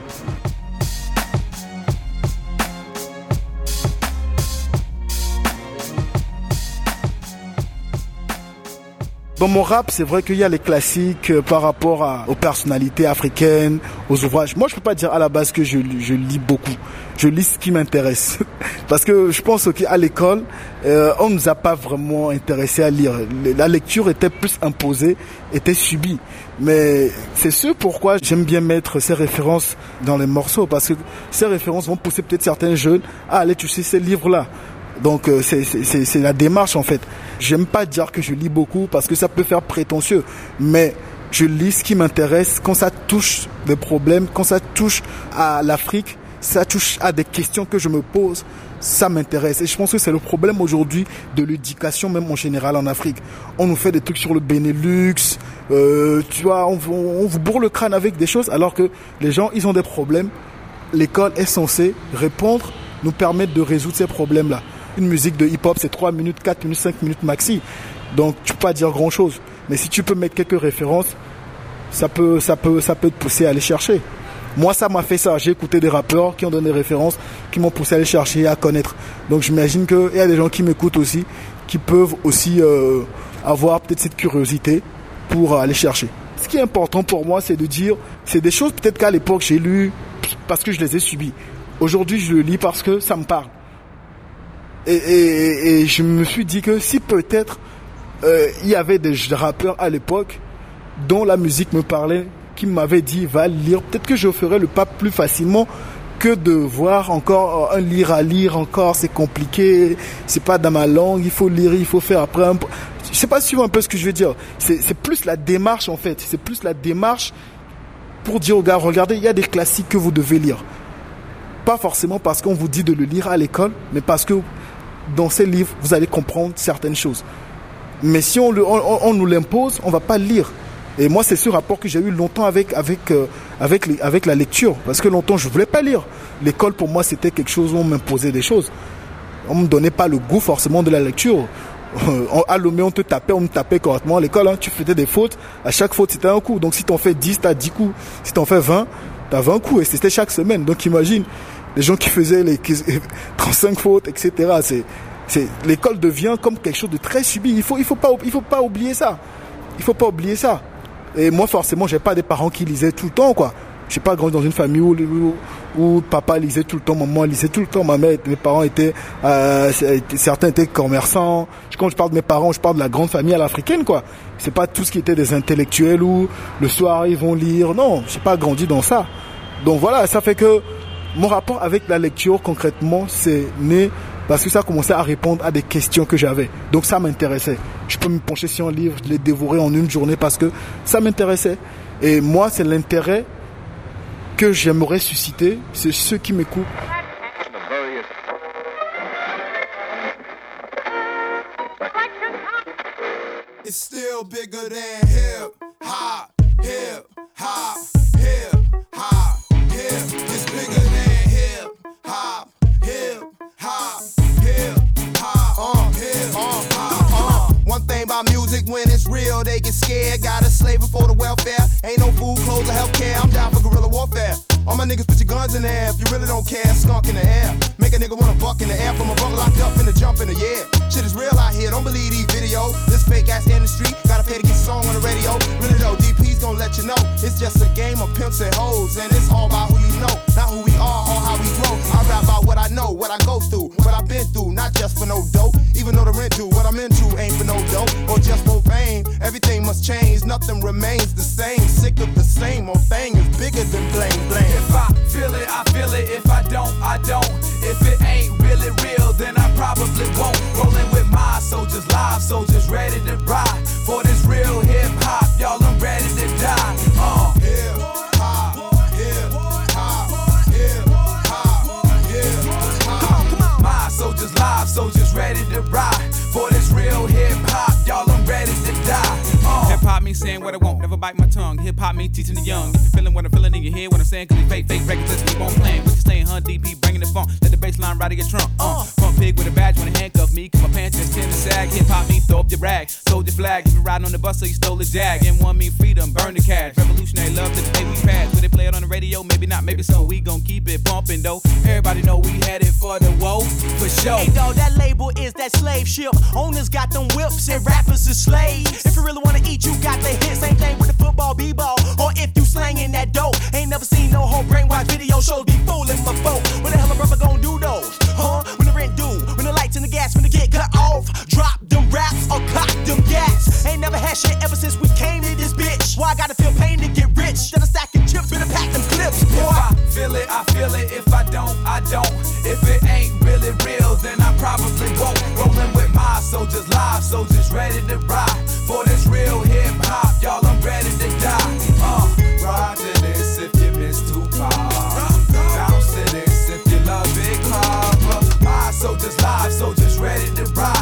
Dans mon rap, c'est vrai qu'il y a les classiques euh, par rapport aux personnalités africaines, aux ouvrages. Moi, je peux pas dire à la base que je, lis beaucoup. Je lis ce qui m'intéresse. Parce que je pense qu'à l'école, euh, on nous a pas vraiment intéressé à lire. La lecture était plus imposée, était subie. Mais c'est ce pourquoi j'aime bien mettre ces références dans les morceaux. Parce que ces références vont pousser peut-être certains jeunes à aller toucher ces livres-là. Donc euh, c'est la démarche en fait. J'aime pas dire que je lis beaucoup parce que ça peut faire prétentieux, mais je lis ce qui m'intéresse quand ça touche des problèmes, quand ça touche à l'Afrique, ça touche à des questions que je me pose, ça m'intéresse. Et je pense que c'est le problème aujourd'hui de l'éducation même en général en Afrique. On nous fait des trucs sur le Benelux, euh, tu vois, on, on vous bourre le crâne avec des choses alors que les gens, ils ont des problèmes. L'école est censée répondre, nous permettre de résoudre ces problèmes-là une musique de hip-hop, c'est 3 minutes, 4 minutes, 5 minutes maxi. Donc tu peux pas dire grand-chose. Mais si tu peux mettre quelques références, ça peut, ça peut, ça peut te pousser à aller chercher. Moi, ça m'a fait ça. J'ai écouté des rappeurs qui ont donné des références, qui m'ont poussé à aller chercher, à connaître. Donc j'imagine qu'il y a des gens qui m'écoutent aussi, qui peuvent aussi euh, avoir peut-être cette curiosité pour aller chercher. Ce qui est important pour moi, c'est de dire, c'est des choses peut-être qu'à l'époque j'ai lu parce que je les ai subies. Aujourd'hui, je le lis parce que ça me parle. Et, et, et, je me suis dit que si peut-être euh, il y avait des rappeurs à l'époque dont la musique me parlait, qui m'avaient dit va lire, peut-être que je ferais le pas plus facilement que de voir encore un lire à lire encore, c'est compliqué, c'est pas dans ma langue, il faut lire, il faut faire après un je sais pas si un peu ce que je veux dire. C'est plus la démarche en fait, c'est plus la démarche pour dire aux gars, regardez, il y a des classiques que vous devez lire. Pas forcément parce qu'on vous dit de le lire à l'école, mais parce que dans ces livres, vous allez comprendre certaines choses. Mais si on, on, nous l'impose, on va pas lire. Et moi, c'est ce rapport que j'ai eu longtemps avec, avec, euh, avec, la lecture. Parce que longtemps, je voulais pas lire. L'école, pour moi, c'était quelque chose où on m'imposait des choses. On me donnait pas le goût forcément de la lecture. Euh, à Lomé, on te tapait, on me tapait correctement. À l'école, hein, tu faisais des fautes. À chaque faute, c'était un coup. Donc, si tu en fais 10, tu as 10 coups. Si tu en fais 20, tu as 20 coups. Et c'était chaque semaine. Donc, imagine, les gens qui faisaient les 35 fautes, etc. C'est, l'école devient comme quelque chose de très subi. Il faut, il faut pas, il faut pas oublier ça. Il faut pas oublier ça. Et moi, forcément, j'ai pas des parents qui lisaient tout le temps, quoi. J'ai pas grandi dans une famille où, où, papa lisait tout le temps, maman lisait tout le temps, ma mère, mes parents étaient, euh, certains étaient commerçants. Quand je parle de mes parents, je parle de la grande famille à l'africaine, quoi. C'est pas tout ce qui était des intellectuels où le soir ils vont lire. Non, j'ai pas grandi dans ça. Donc voilà, ça fait que mon rapport avec la lecture, concrètement, c'est né parce que ça commençait à répondre à des questions que j'avais. Donc ça m'intéressait. Je peux me pencher sur un livre, je l'ai dévoré en une journée parce que ça m'intéressait. Et moi, c'est l'intérêt que j'aimerais susciter, c'est ceux qui m'écoutent. Guns in the air if you really don't care. Skunk in the air. Make a nigga wanna buck in the air from a bunk locked up in the jump in the air. Shit is real out here, don't believe these videos. This fake ass industry, gotta pay to get a song on the radio. Really though, DP's gonna let you know. It's just a game of pimps and hoes, and it's all about who you know, not who we are or how we grow. I rap about what I know, what I go through, what I've been through, not just for no dope. Even though the rent due, what I'm into ain't for no dope or just for fame. Everything must change, nothing remains the same. Sick of the same old thing is bigger than blame blame. If I feel it, I feel it. If I don't, I don't. If it ain't really real, then I probably won't. Rolling with my soldiers, live soldiers, ready to ride for this real hip hop. Y'all, I'm ready to die. Uh. Hip hop, hip hop, hip hop, hip hop. My soldiers, live soldiers, ready to ride Uh. Hip hop means saying what I want, never bite my tongue. Hip hop means teaching the young. If you feeling what I'm feeling in your head, what I'm saying, cause these fake, fake records, let's keep on playing. What you saying, huh? DP bringing the funk. Let the bass line ride in your trunk. Uh, front pig with a badge wanna handcuff me, cause my pants just tend to sag. Hip hop means throw up your rag, sold your flag. If you riding on the bus, so you stole a jag. And one mean freedom, burn the cash. Revolutionary love to the day we pass. Will they play it on the radio? Maybe not, maybe so. We gon' keep it bumping though. Everybody know we headed for the woe, for sure. Hey dog, that label is that slave ship. Owners got them whips and rappers is slaves. If you really wanna eat, you got the hit. Same thing with the football, b-ball. Or if you slanging that dope, ain't never seen no whole brainwash video shows be fooling my folk. What the hell a brother gonna do those? Huh? When the rent due, when the lights and the gas, when the get cut off, drop them raps or cock them gas. Ain't never had shit ever since we came to this bitch. Why I gotta feel pain to get rich? Instead of stacking chips, better pack them clips, boy. Feel it, I feel it. If I don't, I don't. If it ain't really real, then I probably won't. Rolling with my soldiers, live soldiers, ready to ride for this real hip hop. Y'all, I'm ready to die. Uh, ride to this if you miss Tupac. Bounce to this if you love Big Papa. My soldiers, live soldiers, ready to ride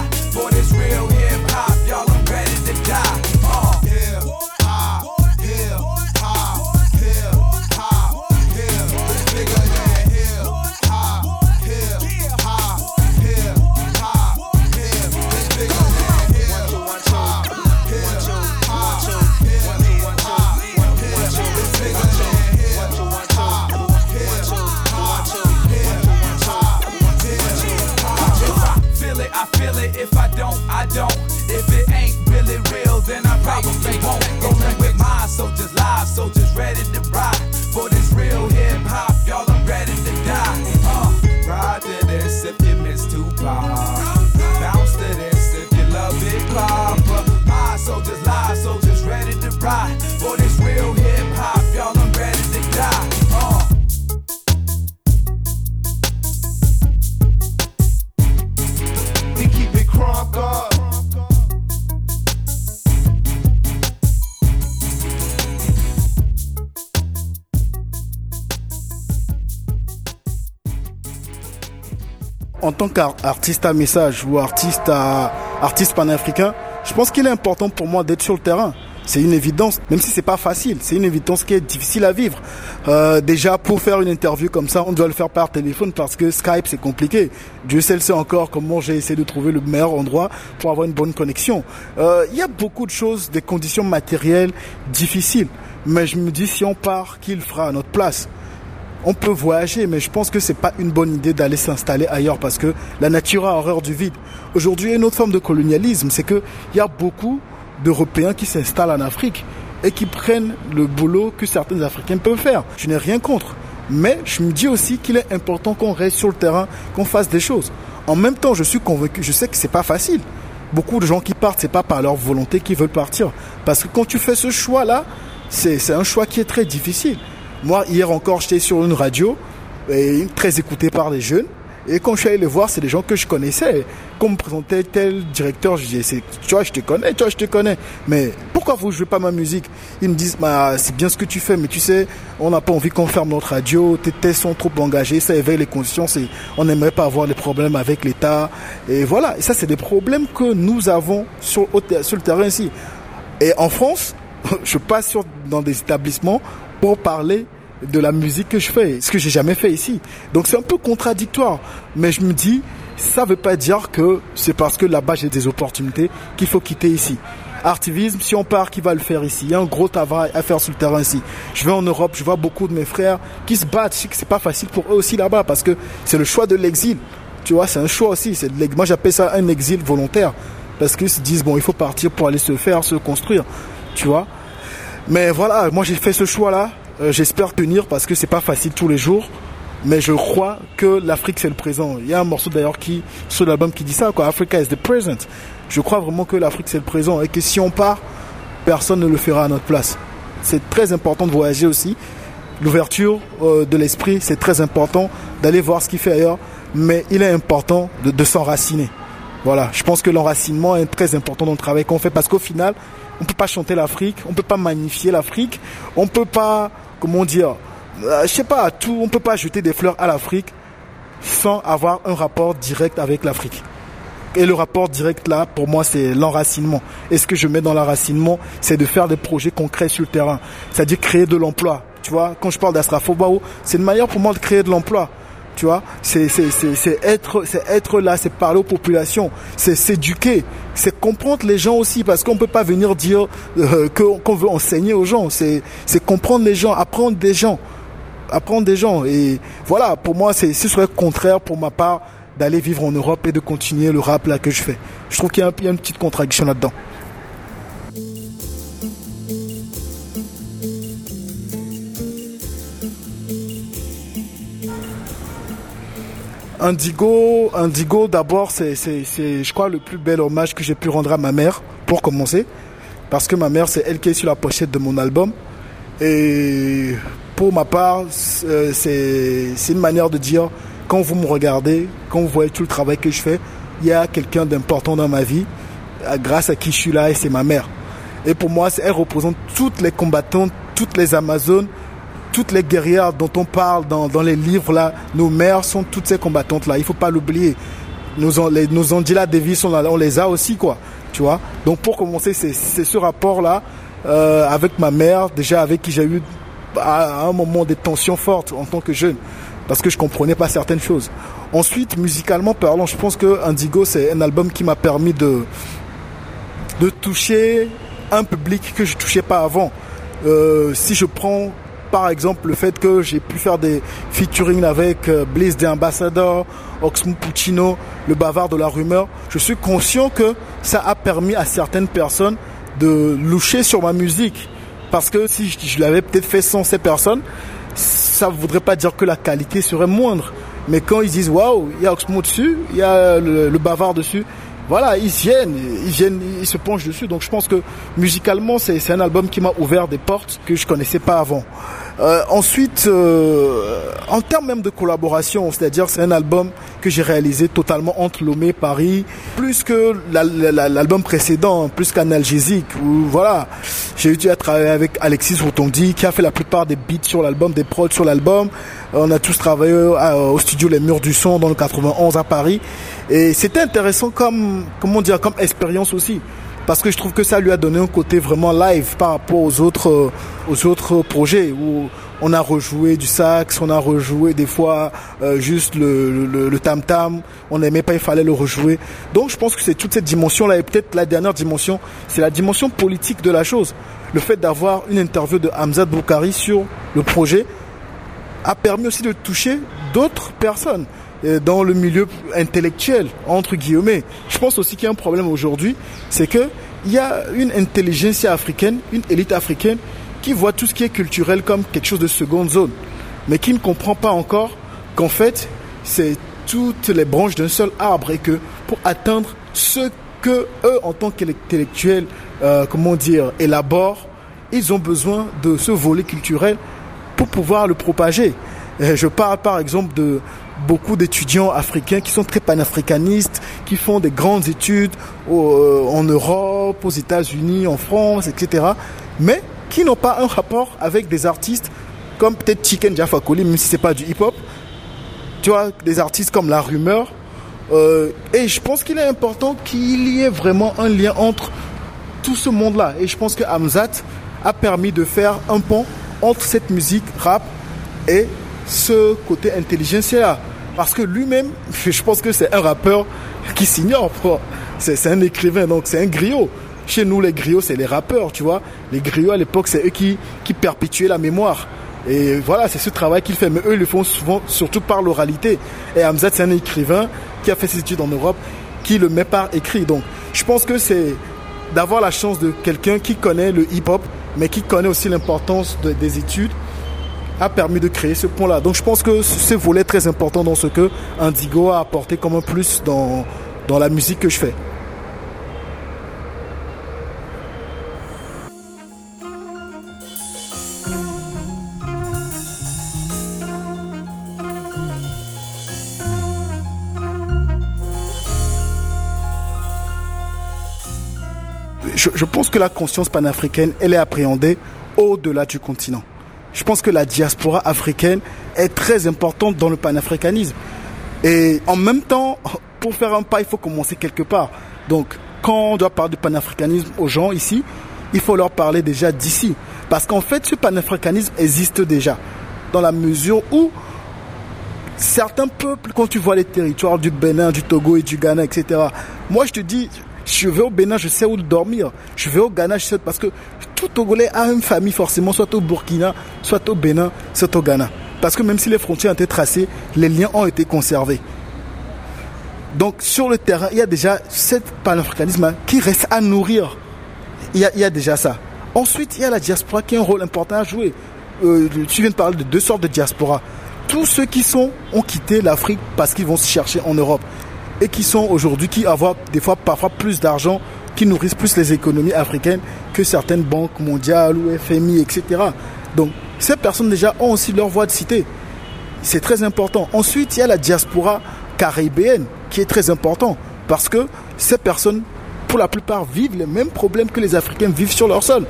tant qu'artiste à message ou artiste à artiste panafricain, je pense qu'il est important pour moi d'être sur le terrain. C'est une évidence, même si c'est pas facile, c'est une évidence qui est difficile à vivre. Euh, déjà pour faire une interview comme ça, on doit le faire par téléphone parce que Skype c'est compliqué. Dieu seul sait encore comment j'ai essayé de trouver le meilleur endroit pour avoir une bonne connexion. Euh, Il y a beaucoup de choses, des conditions matérielles difficiles, mais je me dis si on part, qui le fera à notre place on peut voyager, mais je pense que c'est pas une bonne idée d'aller s'installer ailleurs parce que la nature a horreur du vide. Aujourd'hui, une autre forme de colonialisme, c'est que il y a beaucoup d'Européens qui s'installent en Afrique et qui prennent le boulot que certains Africains peuvent faire. Je n'ai rien contre. Mais je me dis aussi qu'il est important qu'on reste sur le terrain, qu'on fasse des choses. En même temps, je suis convaincu, je sais que c'est pas facile. Beaucoup de gens qui partent, c'est pas par leur volonté qu'ils veulent partir. Parce que quand tu fais ce choix-là, c'est un choix qui est très difficile. Moi, hier encore, j'étais sur une radio, et très écoutée par les jeunes. Et quand je suis allé les voir, c'est des gens que je connaissais. Quand on me présentait tel directeur, je disais, tu vois, je te connais, tu vois, je te connais. Mais pourquoi vous jouez pas ma musique? Ils me disent, bah, c'est bien ce que tu fais, mais tu sais, on n'a pas envie qu'on ferme notre radio, tes tests sont trop engagés, ça éveille les consciences on n'aimerait pas avoir des problèmes avec l'État. Et voilà, et ça, c'est des problèmes que nous avons sur, sur le terrain ici Et en France, je passe sur, dans des établissements pour parler de la musique que je fais, ce que j'ai jamais fait ici. Donc c'est un peu contradictoire. Mais je me dis, ça veut pas dire que c'est parce que là-bas j'ai des opportunités qu'il faut quitter ici. Artivisme, si on part, qui va le faire ici? Il y a un gros travail à faire sur le terrain ici. Je vais en Europe, je vois beaucoup de mes frères qui se battent. C'est pas facile pour eux aussi là-bas parce que c'est le choix de l'exil. Tu vois, c'est un choix aussi. Moi j'appelle ça un exil volontaire parce qu'ils se disent bon, il faut partir pour aller se faire, se construire. Tu vois? Mais voilà, moi j'ai fait ce choix-là. Euh, j'espère tenir parce que c'est pas facile tous les jours mais je crois que l'Afrique c'est le présent. Il y a un morceau d'ailleurs qui sur l'album qui dit ça quoi, Africa is the present. Je crois vraiment que l'Afrique c'est le présent et que si on part, personne ne le fera à notre place. C'est très important de voyager aussi. L'ouverture euh, de l'esprit, c'est très important d'aller voir ce qu'il fait ailleurs, mais il est important de, de s'enraciner. Voilà, je pense que l'enracinement est très important dans le travail qu'on fait parce qu'au final, on peut pas chanter l'Afrique, on peut pas magnifier l'Afrique, on peut pas, comment dire, euh, je sais pas, tout, on peut pas jeter des fleurs à l'Afrique sans avoir un rapport direct avec l'Afrique. Et le rapport direct là, pour moi, c'est l'enracinement. Et ce que je mets dans l'enracinement, c'est de faire des projets concrets sur le terrain. C'est-à-dire créer de l'emploi. Tu vois, quand je parle d'Astrafobao, c'est une manière pour moi de créer de l'emploi. Tu vois, c'est être, être là, c'est parler aux populations, c'est s'éduquer, c'est comprendre les gens aussi, parce qu'on peut pas venir dire euh, qu'on veut enseigner aux gens. C'est comprendre les gens, apprendre des gens apprendre des gens. Et voilà, pour moi, c'est, ce serait contraire pour ma part d'aller vivre en Europe et de continuer le rap là que je fais. Je trouve qu'il y a, une petite contradiction là-dedans. Indigo, Indigo d'abord, c'est, je crois, le plus bel hommage que j'ai pu rendre à ma mère, pour commencer. Parce que ma mère, c'est elle qui est sur la pochette de mon album. Et pour ma part, c'est une manière de dire, quand vous me regardez, quand vous voyez tout le travail que je fais, il y a quelqu'un d'important dans ma vie, grâce à qui je suis là, et c'est ma mère. Et pour moi, elle représente toutes les combattantes, toutes les Amazones, toutes les guerrières dont on parle dans, dans les livres là. Nos mères sont toutes ces combattantes là. Il faut pas l'oublier. Nos, les, nos Angela Davis, on, on les a aussi quoi. Tu vois? Donc pour commencer, c'est ce rapport là euh, avec ma mère, déjà avec qui j'ai eu à un moment des tensions fortes en tant que jeune parce que je comprenais pas certaines choses. Ensuite, musicalement parlant, je pense que Indigo c'est un album qui m'a permis de de toucher un public que je touchais pas avant. Euh, si je prends par exemple le fait que j'ai pu faire des featuring avec euh, Blaze des Ambassadors, Oxmo Puccino, le bavard de la rumeur, je suis conscient que ça a permis à certaines personnes de loucher sur ma musique parce que si je, l'avais peut-être fait sans ces personnes, ça ne voudrait pas dire que la qualité serait moindre. Mais quand ils disent waouh, il y a Oxmo dessus, il y a le, bavard dessus, voilà, ils viennent, ils viennent, ils se penchent dessus. Donc je pense que musicalement, c'est un album qui m'a ouvert des portes que je connaissais pas avant. Euh, ensuite, euh, en termes même de collaboration, c'est-à-dire c'est un album que j'ai réalisé totalement entre Lomé, Paris, plus que l'album précédent, plus qu'Analgésique. Où, voilà, j'ai eu à travailler avec Alexis Rotondi qui a fait la plupart des beats sur l'album, des prods sur l'album. On a tous travaillé au studio Les Murs du Son dans le 91 à Paris. Et c'était intéressant comme, comment dire, comme expérience aussi parce que je trouve que ça lui a donné un côté vraiment live par rapport aux autres, euh, projets où on a rejoué du sax, on a rejoué des fois euh, juste le, le, tam tam, on n'aimait pas, il fallait le rejouer. Donc je pense que c'est toute cette dimension là et peut-être la dernière dimension, c'est la dimension politique de la chose. Le fait d'avoir une interview de Hamza Boukari sur le projet a permis aussi de toucher d'autres personnes. Euh, dans le milieu intellectuel, entre guillemets. Je pense aussi qu'il y a un problème aujourd'hui, c'est que il y a une intelligence africaine, une élite africaine qui voit tout ce qui est culturel comme quelque chose de seconde zone, mais qui ne comprend pas encore qu'en fait, c'est toutes les branches d'un seul arbre et que pour atteindre ce que eux, en tant qu'intellectuels, euh, comment dire, élaborent, ils ont besoin de ce volet culturel pour pouvoir le propager. Je parle par exemple de beaucoup d'étudiants africains qui sont très panafricanistes, qui font des grandes études euh, en Europe, aux États-Unis, en France, etc. Mais qui n'ont pas un rapport avec des artistes comme peut-être Chicken Jaffa même si c'est pas du hip-hop. Tu vois, des artistes comme La Rumeur. Euh, et je pense qu'il est important qu'il y ait vraiment un lien entre tout ce monde-là. Et je pense que Hamzat a permis de faire un pont entre cette musique rap et ce côté intelligentsia. Parce que lui-même, je pense que c'est un rappeur qui s'ignore. C'est un écrivain, donc c'est un griot. Chez nous, les griots, c'est les rappeurs, tu vois. Les griots, à l'époque, c'est eux qui, qui perpétuaient la mémoire. Et voilà, c'est ce travail qu'il fait. Mais eux, ils le font souvent, surtout par l'oralité. Et Hamzat, c'est un écrivain qui a fait ses études en Europe, qui le met par écrit. Donc, je pense que c'est d'avoir la chance de quelqu'un qui connaît le hip-hop, mais qui connaît aussi l'importance des études, a permis de créer ce pont-là. Donc je pense que ce volet très important dans ce que Indigo a apporté comme un plus dans, dans la musique que je fais. je, pense que la conscience panafricaine, elle est appréhendée au-delà du continent. Je pense que la diaspora africaine est très importante dans le panafricanisme. Et en même temps, pour faire un pas, il faut commencer quelque part. Donc, quand on doit parler du panafricanisme aux gens ici, il faut leur parler déjà d'ici. Parce qu'en fait, ce panafricanisme existe déjà. Dans la mesure où certains peuples, quand tu vois les territoires du Bénin, du Togo et du Ghana, etc., moi je te dis, je vais au Bénin, je sais où dormir. Je vais au Ghana, je sais parce que tout Togolais a une famille forcément, soit au Burkina, soit au Bénin, soit au Ghana. Parce que même si les frontières ont été tracées, les liens ont été conservés. Donc sur le terrain, il y a déjà ce panafricanisme qui reste à nourrir. Il y, a, déjà ça. Ensuite, il y a la diaspora qui a un rôle important à jouer. Euh, tu viens de parler de deux sortes de diaspora. Tous ceux qui sont ont quitté l'Afrique parce qu'ils vont se chercher en Europe et qui sont aujourd'hui, qui avoir des fois parfois plus d'argent, qui nourrissent plus les économies africaines que certaines banques mondiales ou FMI, etc. Donc ces personnes déjà ont aussi leur voix de cité. C'est très important. Ensuite, il y a la diaspora caribéenne qui est très important parce que ces personnes, pour la plupart, vivent les mêmes problèmes que les Africains vivent sur leur sol.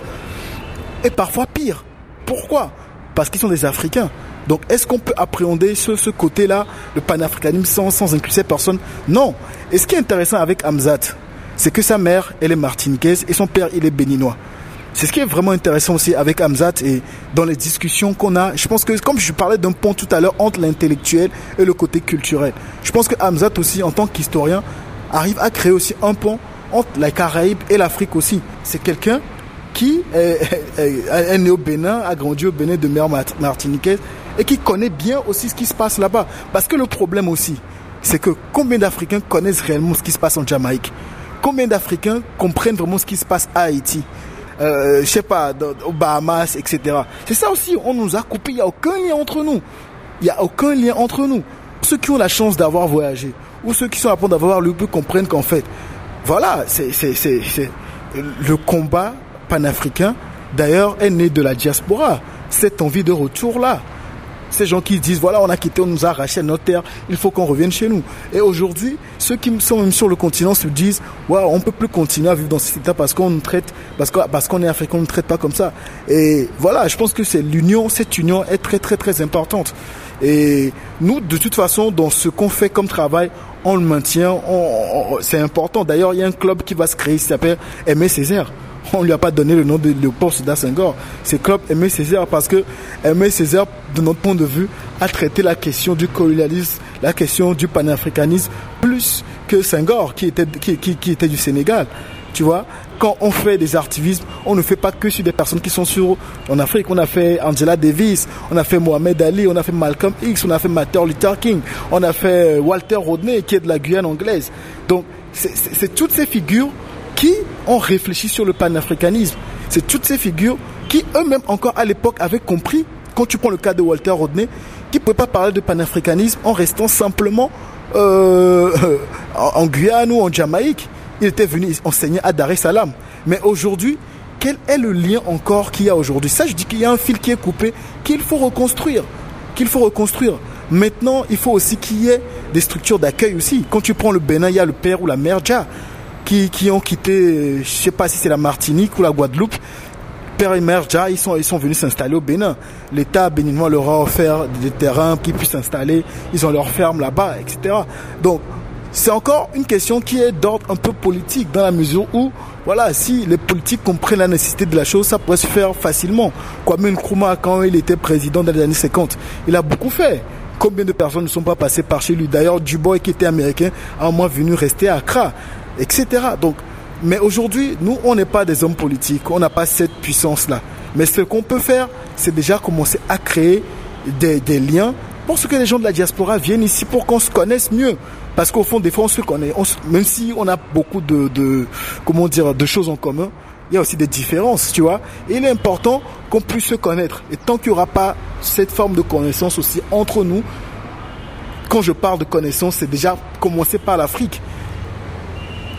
Et parfois pire. Pourquoi? Parce qu'ils sont des Africains. Donc est-ce qu'on peut appréhender ce, côté-là, le panafricanisme, sans, sans inclure ces personnes? Non. Et ce qui est intéressant avec Hamzat, c'est que sa mère, elle est martiniquaise et son père, il est béninois. C'est ce qui est vraiment intéressant aussi avec Hamzat et dans les discussions qu'on a. Je pense que, comme je parlais d'un pont tout à l'heure entre l'intellectuel et le côté culturel, je pense que Hamzat aussi, en tant qu'historien, arrive à créer aussi un pont entre la Caraïbe et l'Afrique aussi. C'est quelqu'un qui est, né au Bénin, a grandi au Bénin de mère martiniquaise et qui connaît bien aussi ce qui se passe là-bas. Parce que le problème aussi, c'est que combien d'Africains connaissent réellement ce qui se passe en Jamaïque? Combien d'Africains comprennent vraiment ce qui se passe à Haïti euh, Je sais pas, aux Bahamas, etc. C'est ça aussi, on nous a coupé, il n'y a aucun lien entre nous. Il n'y a aucun lien entre nous. Ceux qui ont la chance d'avoir voyagé, ou ceux qui sont à point d'avoir le peu comprennent qu'en fait, voilà, c'est le combat panafricain, d'ailleurs, est né de la diaspora. Cette envie de retour-là. Ces gens qui disent, voilà, on a quitté, on nous a arraché notre terre, il faut qu'on revienne chez nous. Et aujourd'hui, ceux qui sont même sur le continent se disent, ouais, on peut plus continuer à vivre dans cet état parce qu'on traite, parce qu'on parce qu'on est africain, on ne traite pas comme ça. Et voilà, je pense que c'est l'union, cette union est très, très, très importante. Et nous, de toute façon, dans ce qu'on fait comme travail, on le maintient, c'est important. D'ailleurs, il y a un club qui va se créer, qui s'appelle Aimé Césaire on lui a pas donné le nom de Léopold Sédar Senghor. C'est Club Aimé Césaire parce que Aimé Césaire, de notre point de vue, a traité la question du colonialisme, la question du panafricanisme plus que Senghor qui était, qui, qui, était du Sénégal. Tu vois, quand on fait des activismes, on ne fait pas que sur des personnes qui sont sur, en Afrique. On a fait Angela Davis, on a fait Mohamed Ali, on a fait Malcolm X, on a fait Martin Luther King, on a fait Walter Rodney qui est de la Guyane anglaise. Donc, c'est toutes ces figures qui ont réfléchi sur le panafricanisme. C'est toutes ces figures qui eux-mêmes encore à l'époque avaient compris, quand tu prends le cas de Walter Rodney, qui ne pouvaient pas parler de panafricanisme en restant simplement euh, en Guyane ou en Jamaïque. Il était venu enseigner à Dar es Salaam. Mais aujourd'hui, quel est le lien encore qu'il y a aujourd'hui? Ça, je dis qu'il y a un fil qui est coupé, qu'il faut reconstruire. Qu'il faut reconstruire. Maintenant, il faut aussi qu'il y ait des structures d'accueil aussi. Quand tu prends le Bénin, il y a le père ou la mère Dja qui, ont quitté, je sais pas si c'est la Martinique ou la Guadeloupe, père et mère déjà, ils sont, ils sont venus s'installer au Bénin. L'État béninois leur a offert des terrains qui puissent s'installer. Ils ont leur ferme là-bas, etc. Donc, c'est encore une question qui est d'ordre un peu politique dans la mesure où, voilà, si les politiques comprennent la nécessité de la chose, ça pourrait se faire facilement. Kwame Nkrumah, quand il était président dans les années 50, il a beaucoup fait. Combien de personnes ne sont pas passées par chez lui? D'ailleurs, Dubois, qui était américain, a au moins venu rester à Accra, etc. Donc, mais aujourd'hui, nous, on n'est pas des hommes politiques, on n'a pas cette puissance-là. Mais ce qu'on peut faire, c'est déjà commencer à créer des, liens pour ce que les gens de la diaspora viennent ici pour qu'on se connaisse mieux. Parce qu'au fond, des fois, on se connaît. même si on a beaucoup de, de, comment dire, de choses en commun, il y a aussi des différences, tu vois. Et il est important qu'on puisse se connaître. Et tant qu'il n'y aura pas cette forme de connaissance aussi entre nous, quand je parle de connaissance, c'est déjà commencer par l'Afrique.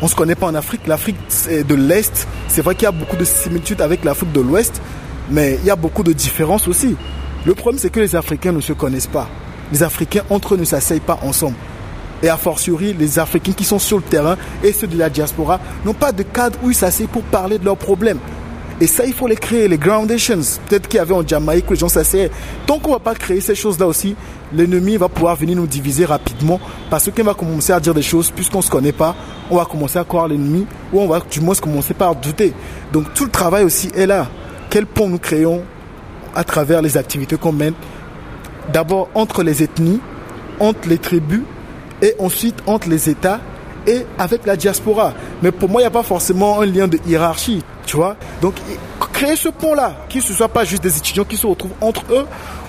On ne se connaît pas en Afrique. L'Afrique de l'Est, c'est vrai qu'il y a beaucoup de similitudes avec l'Afrique de l'Ouest, mais il y a beaucoup de différences aussi. Le problème, c'est que les Africains ne se connaissent pas. Les Africains, entre eux, ne s'asseyent pas ensemble et a fortiori les Africains qui sont sur le terrain et ceux de la diaspora n'ont pas de cadre où ils s'asseyent pour parler de leurs problèmes. Et ça, il faut les créer, les groundations. Peut-être qu'il y avait en Jamaïque les gens s'asseyaient. Tant qu'on ne va pas créer ces choses-là aussi, l'ennemi va pouvoir venir nous diviser rapidement parce qu'il va commencer à dire des choses, puisqu'on ne se connaît pas, on va commencer à croire l'ennemi ou on va du moins commencer par douter. Donc tout le travail aussi est là. Quel pont nous créons à travers les activités qu'on mène? D'abord entre les ethnies, entre les tribus, et ensuite entre les États et avec la diaspora. Mais pour moi, il n'y a pas forcément un lien de hiérarchie, tu vois. Donc, créer ce pont-là, qu'il ne soit pas juste des étudiants qui se retrouvent entre eux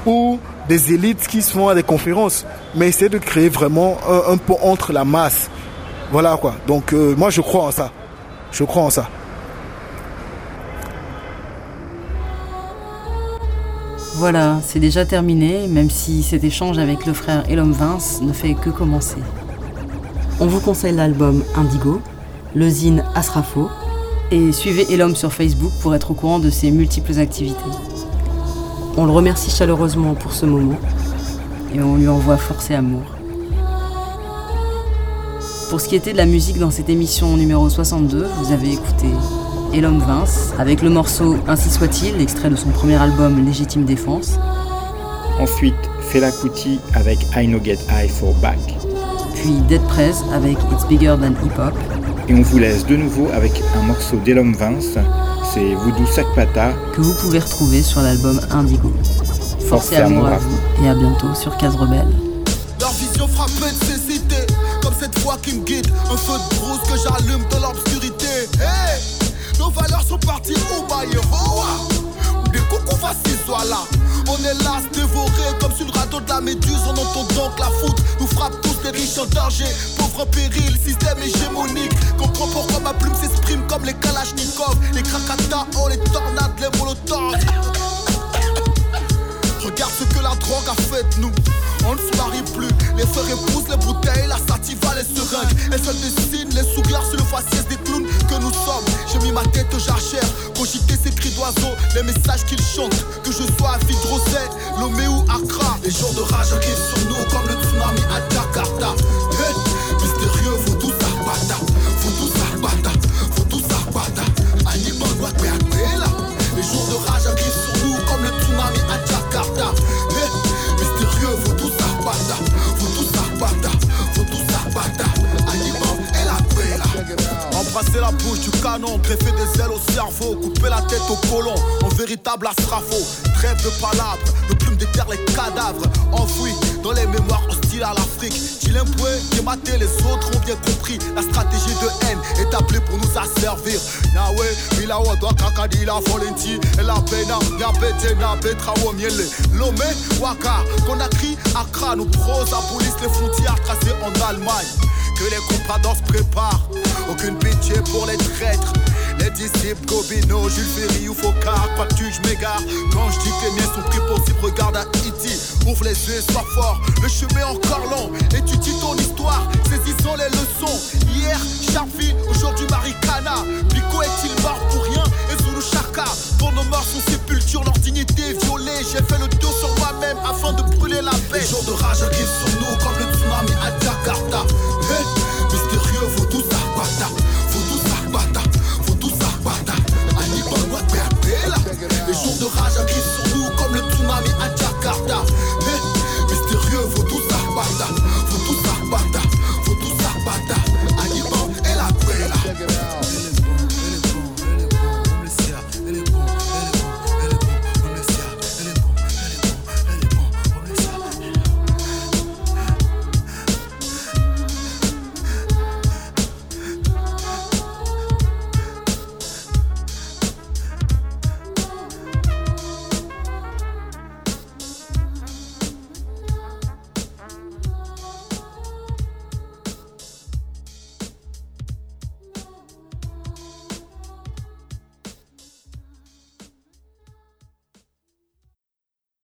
ou des élites qui se font à des conférences, mais essayer de créer vraiment un, pont entre la masse. Voilà quoi. Donc, euh, moi, je crois en ça. Je crois en ça. Voilà, c'est déjà terminé, même si cet échange avec le frère Elom Vince ne fait que commencer. On vous conseille l'album Indigo, le zine Asrafo, et suivez Elom sur Facebook pour être au courant de ses multiples activités. On le remercie chaleureusement pour ce moment, et on lui envoie force et amour. Pour ce qui était de la musique dans cette émission numéro 62, vous avez écouté et l'homme Vince, avec le morceau Ainsi soit-il, extrait de son premier album Légitime Défense. Ensuite, Fela Kuti avec I No Get High for Back. Puis Dead Press avec It's Bigger Than Hip Hop. Et on vous laisse de nouveau avec un morceau d'Elom Vince, c'est Voodoo Sakpata. Que vous pouvez retrouver sur l'album Indigo. Force, et amour, à vous. Et à bientôt sur Case Rebelle. Leur vision frappée de cécité, comme cette voix qui me guide. Un feu de brousse que j'allume dans l'obscurité. Hey nos valeurs sont parties au Bayeroa. Faciles soient là. On est là, dévoré comme sur le radeau de la méduse. En entendant que la foudre nous frappe tous les riches en danger. Pauvre péril, système hégémonique. Comprends pourquoi ma plume s'exprime comme les Kalachnikov, les Krakata, oh les tornades, les molotovs. Regarde ce que la drogue a fait de nous. On ne se marie plus. Les frères épousent les bouteilles, la sativa, les seringues. Elles se dessinent les sourires sur le faciès des clowns que nous sommes. J'ai mis ma tête aux jachères, cogiter ces cris d'oiseaux, les messages qu'ils chantent. Que je sois à Vidrosé, Lomé ou Accra. Les jours de rage arrivent sur nous comme le tsunami à Jakarta. Mystérieux, faut tout ça, bata. Faut tout ça, bata. Faut tout ça, bata. Animal, là. Embrasser la bouche du canon, greffer des ailes au cerveau, couper la tête au colon, en véritable astrafo. Trêve de palabres, le plume déterre les cadavres, enfouis dans les mémoires hostiles à l'Afrique. Chilimboué, maté, les autres ont bien compris. La stratégie de haine établie pour nous asservir. Yahweh, Milawa, doit kakadi la volonté. Et la pena, Nyabete, Nabetra, Miele. Lomé, Waka, Conakry, Accra, nous pros police les frontières tracées en Allemagne. Que les compradors se préparent, aucune pitié pour les traîtres. Les disciples Gobino, Jules Ferry ou Focard, pas tu je m'égare. Quand je dis que les miens sont pris pour regarde à Iti. Ouvre les yeux sois fort, le chemin encore long. Étudie ton histoire, saisissons les leçons. Hier, Charville, aujourd'hui Maricana. Pico est-il mort pour rien? Et Zulu Chaka, pour nos morts sont sépultures, leur dignité violée. J'ai fait le dos sur moi-même afin de brûler la paix. Les de rage arrivent sur nous comme le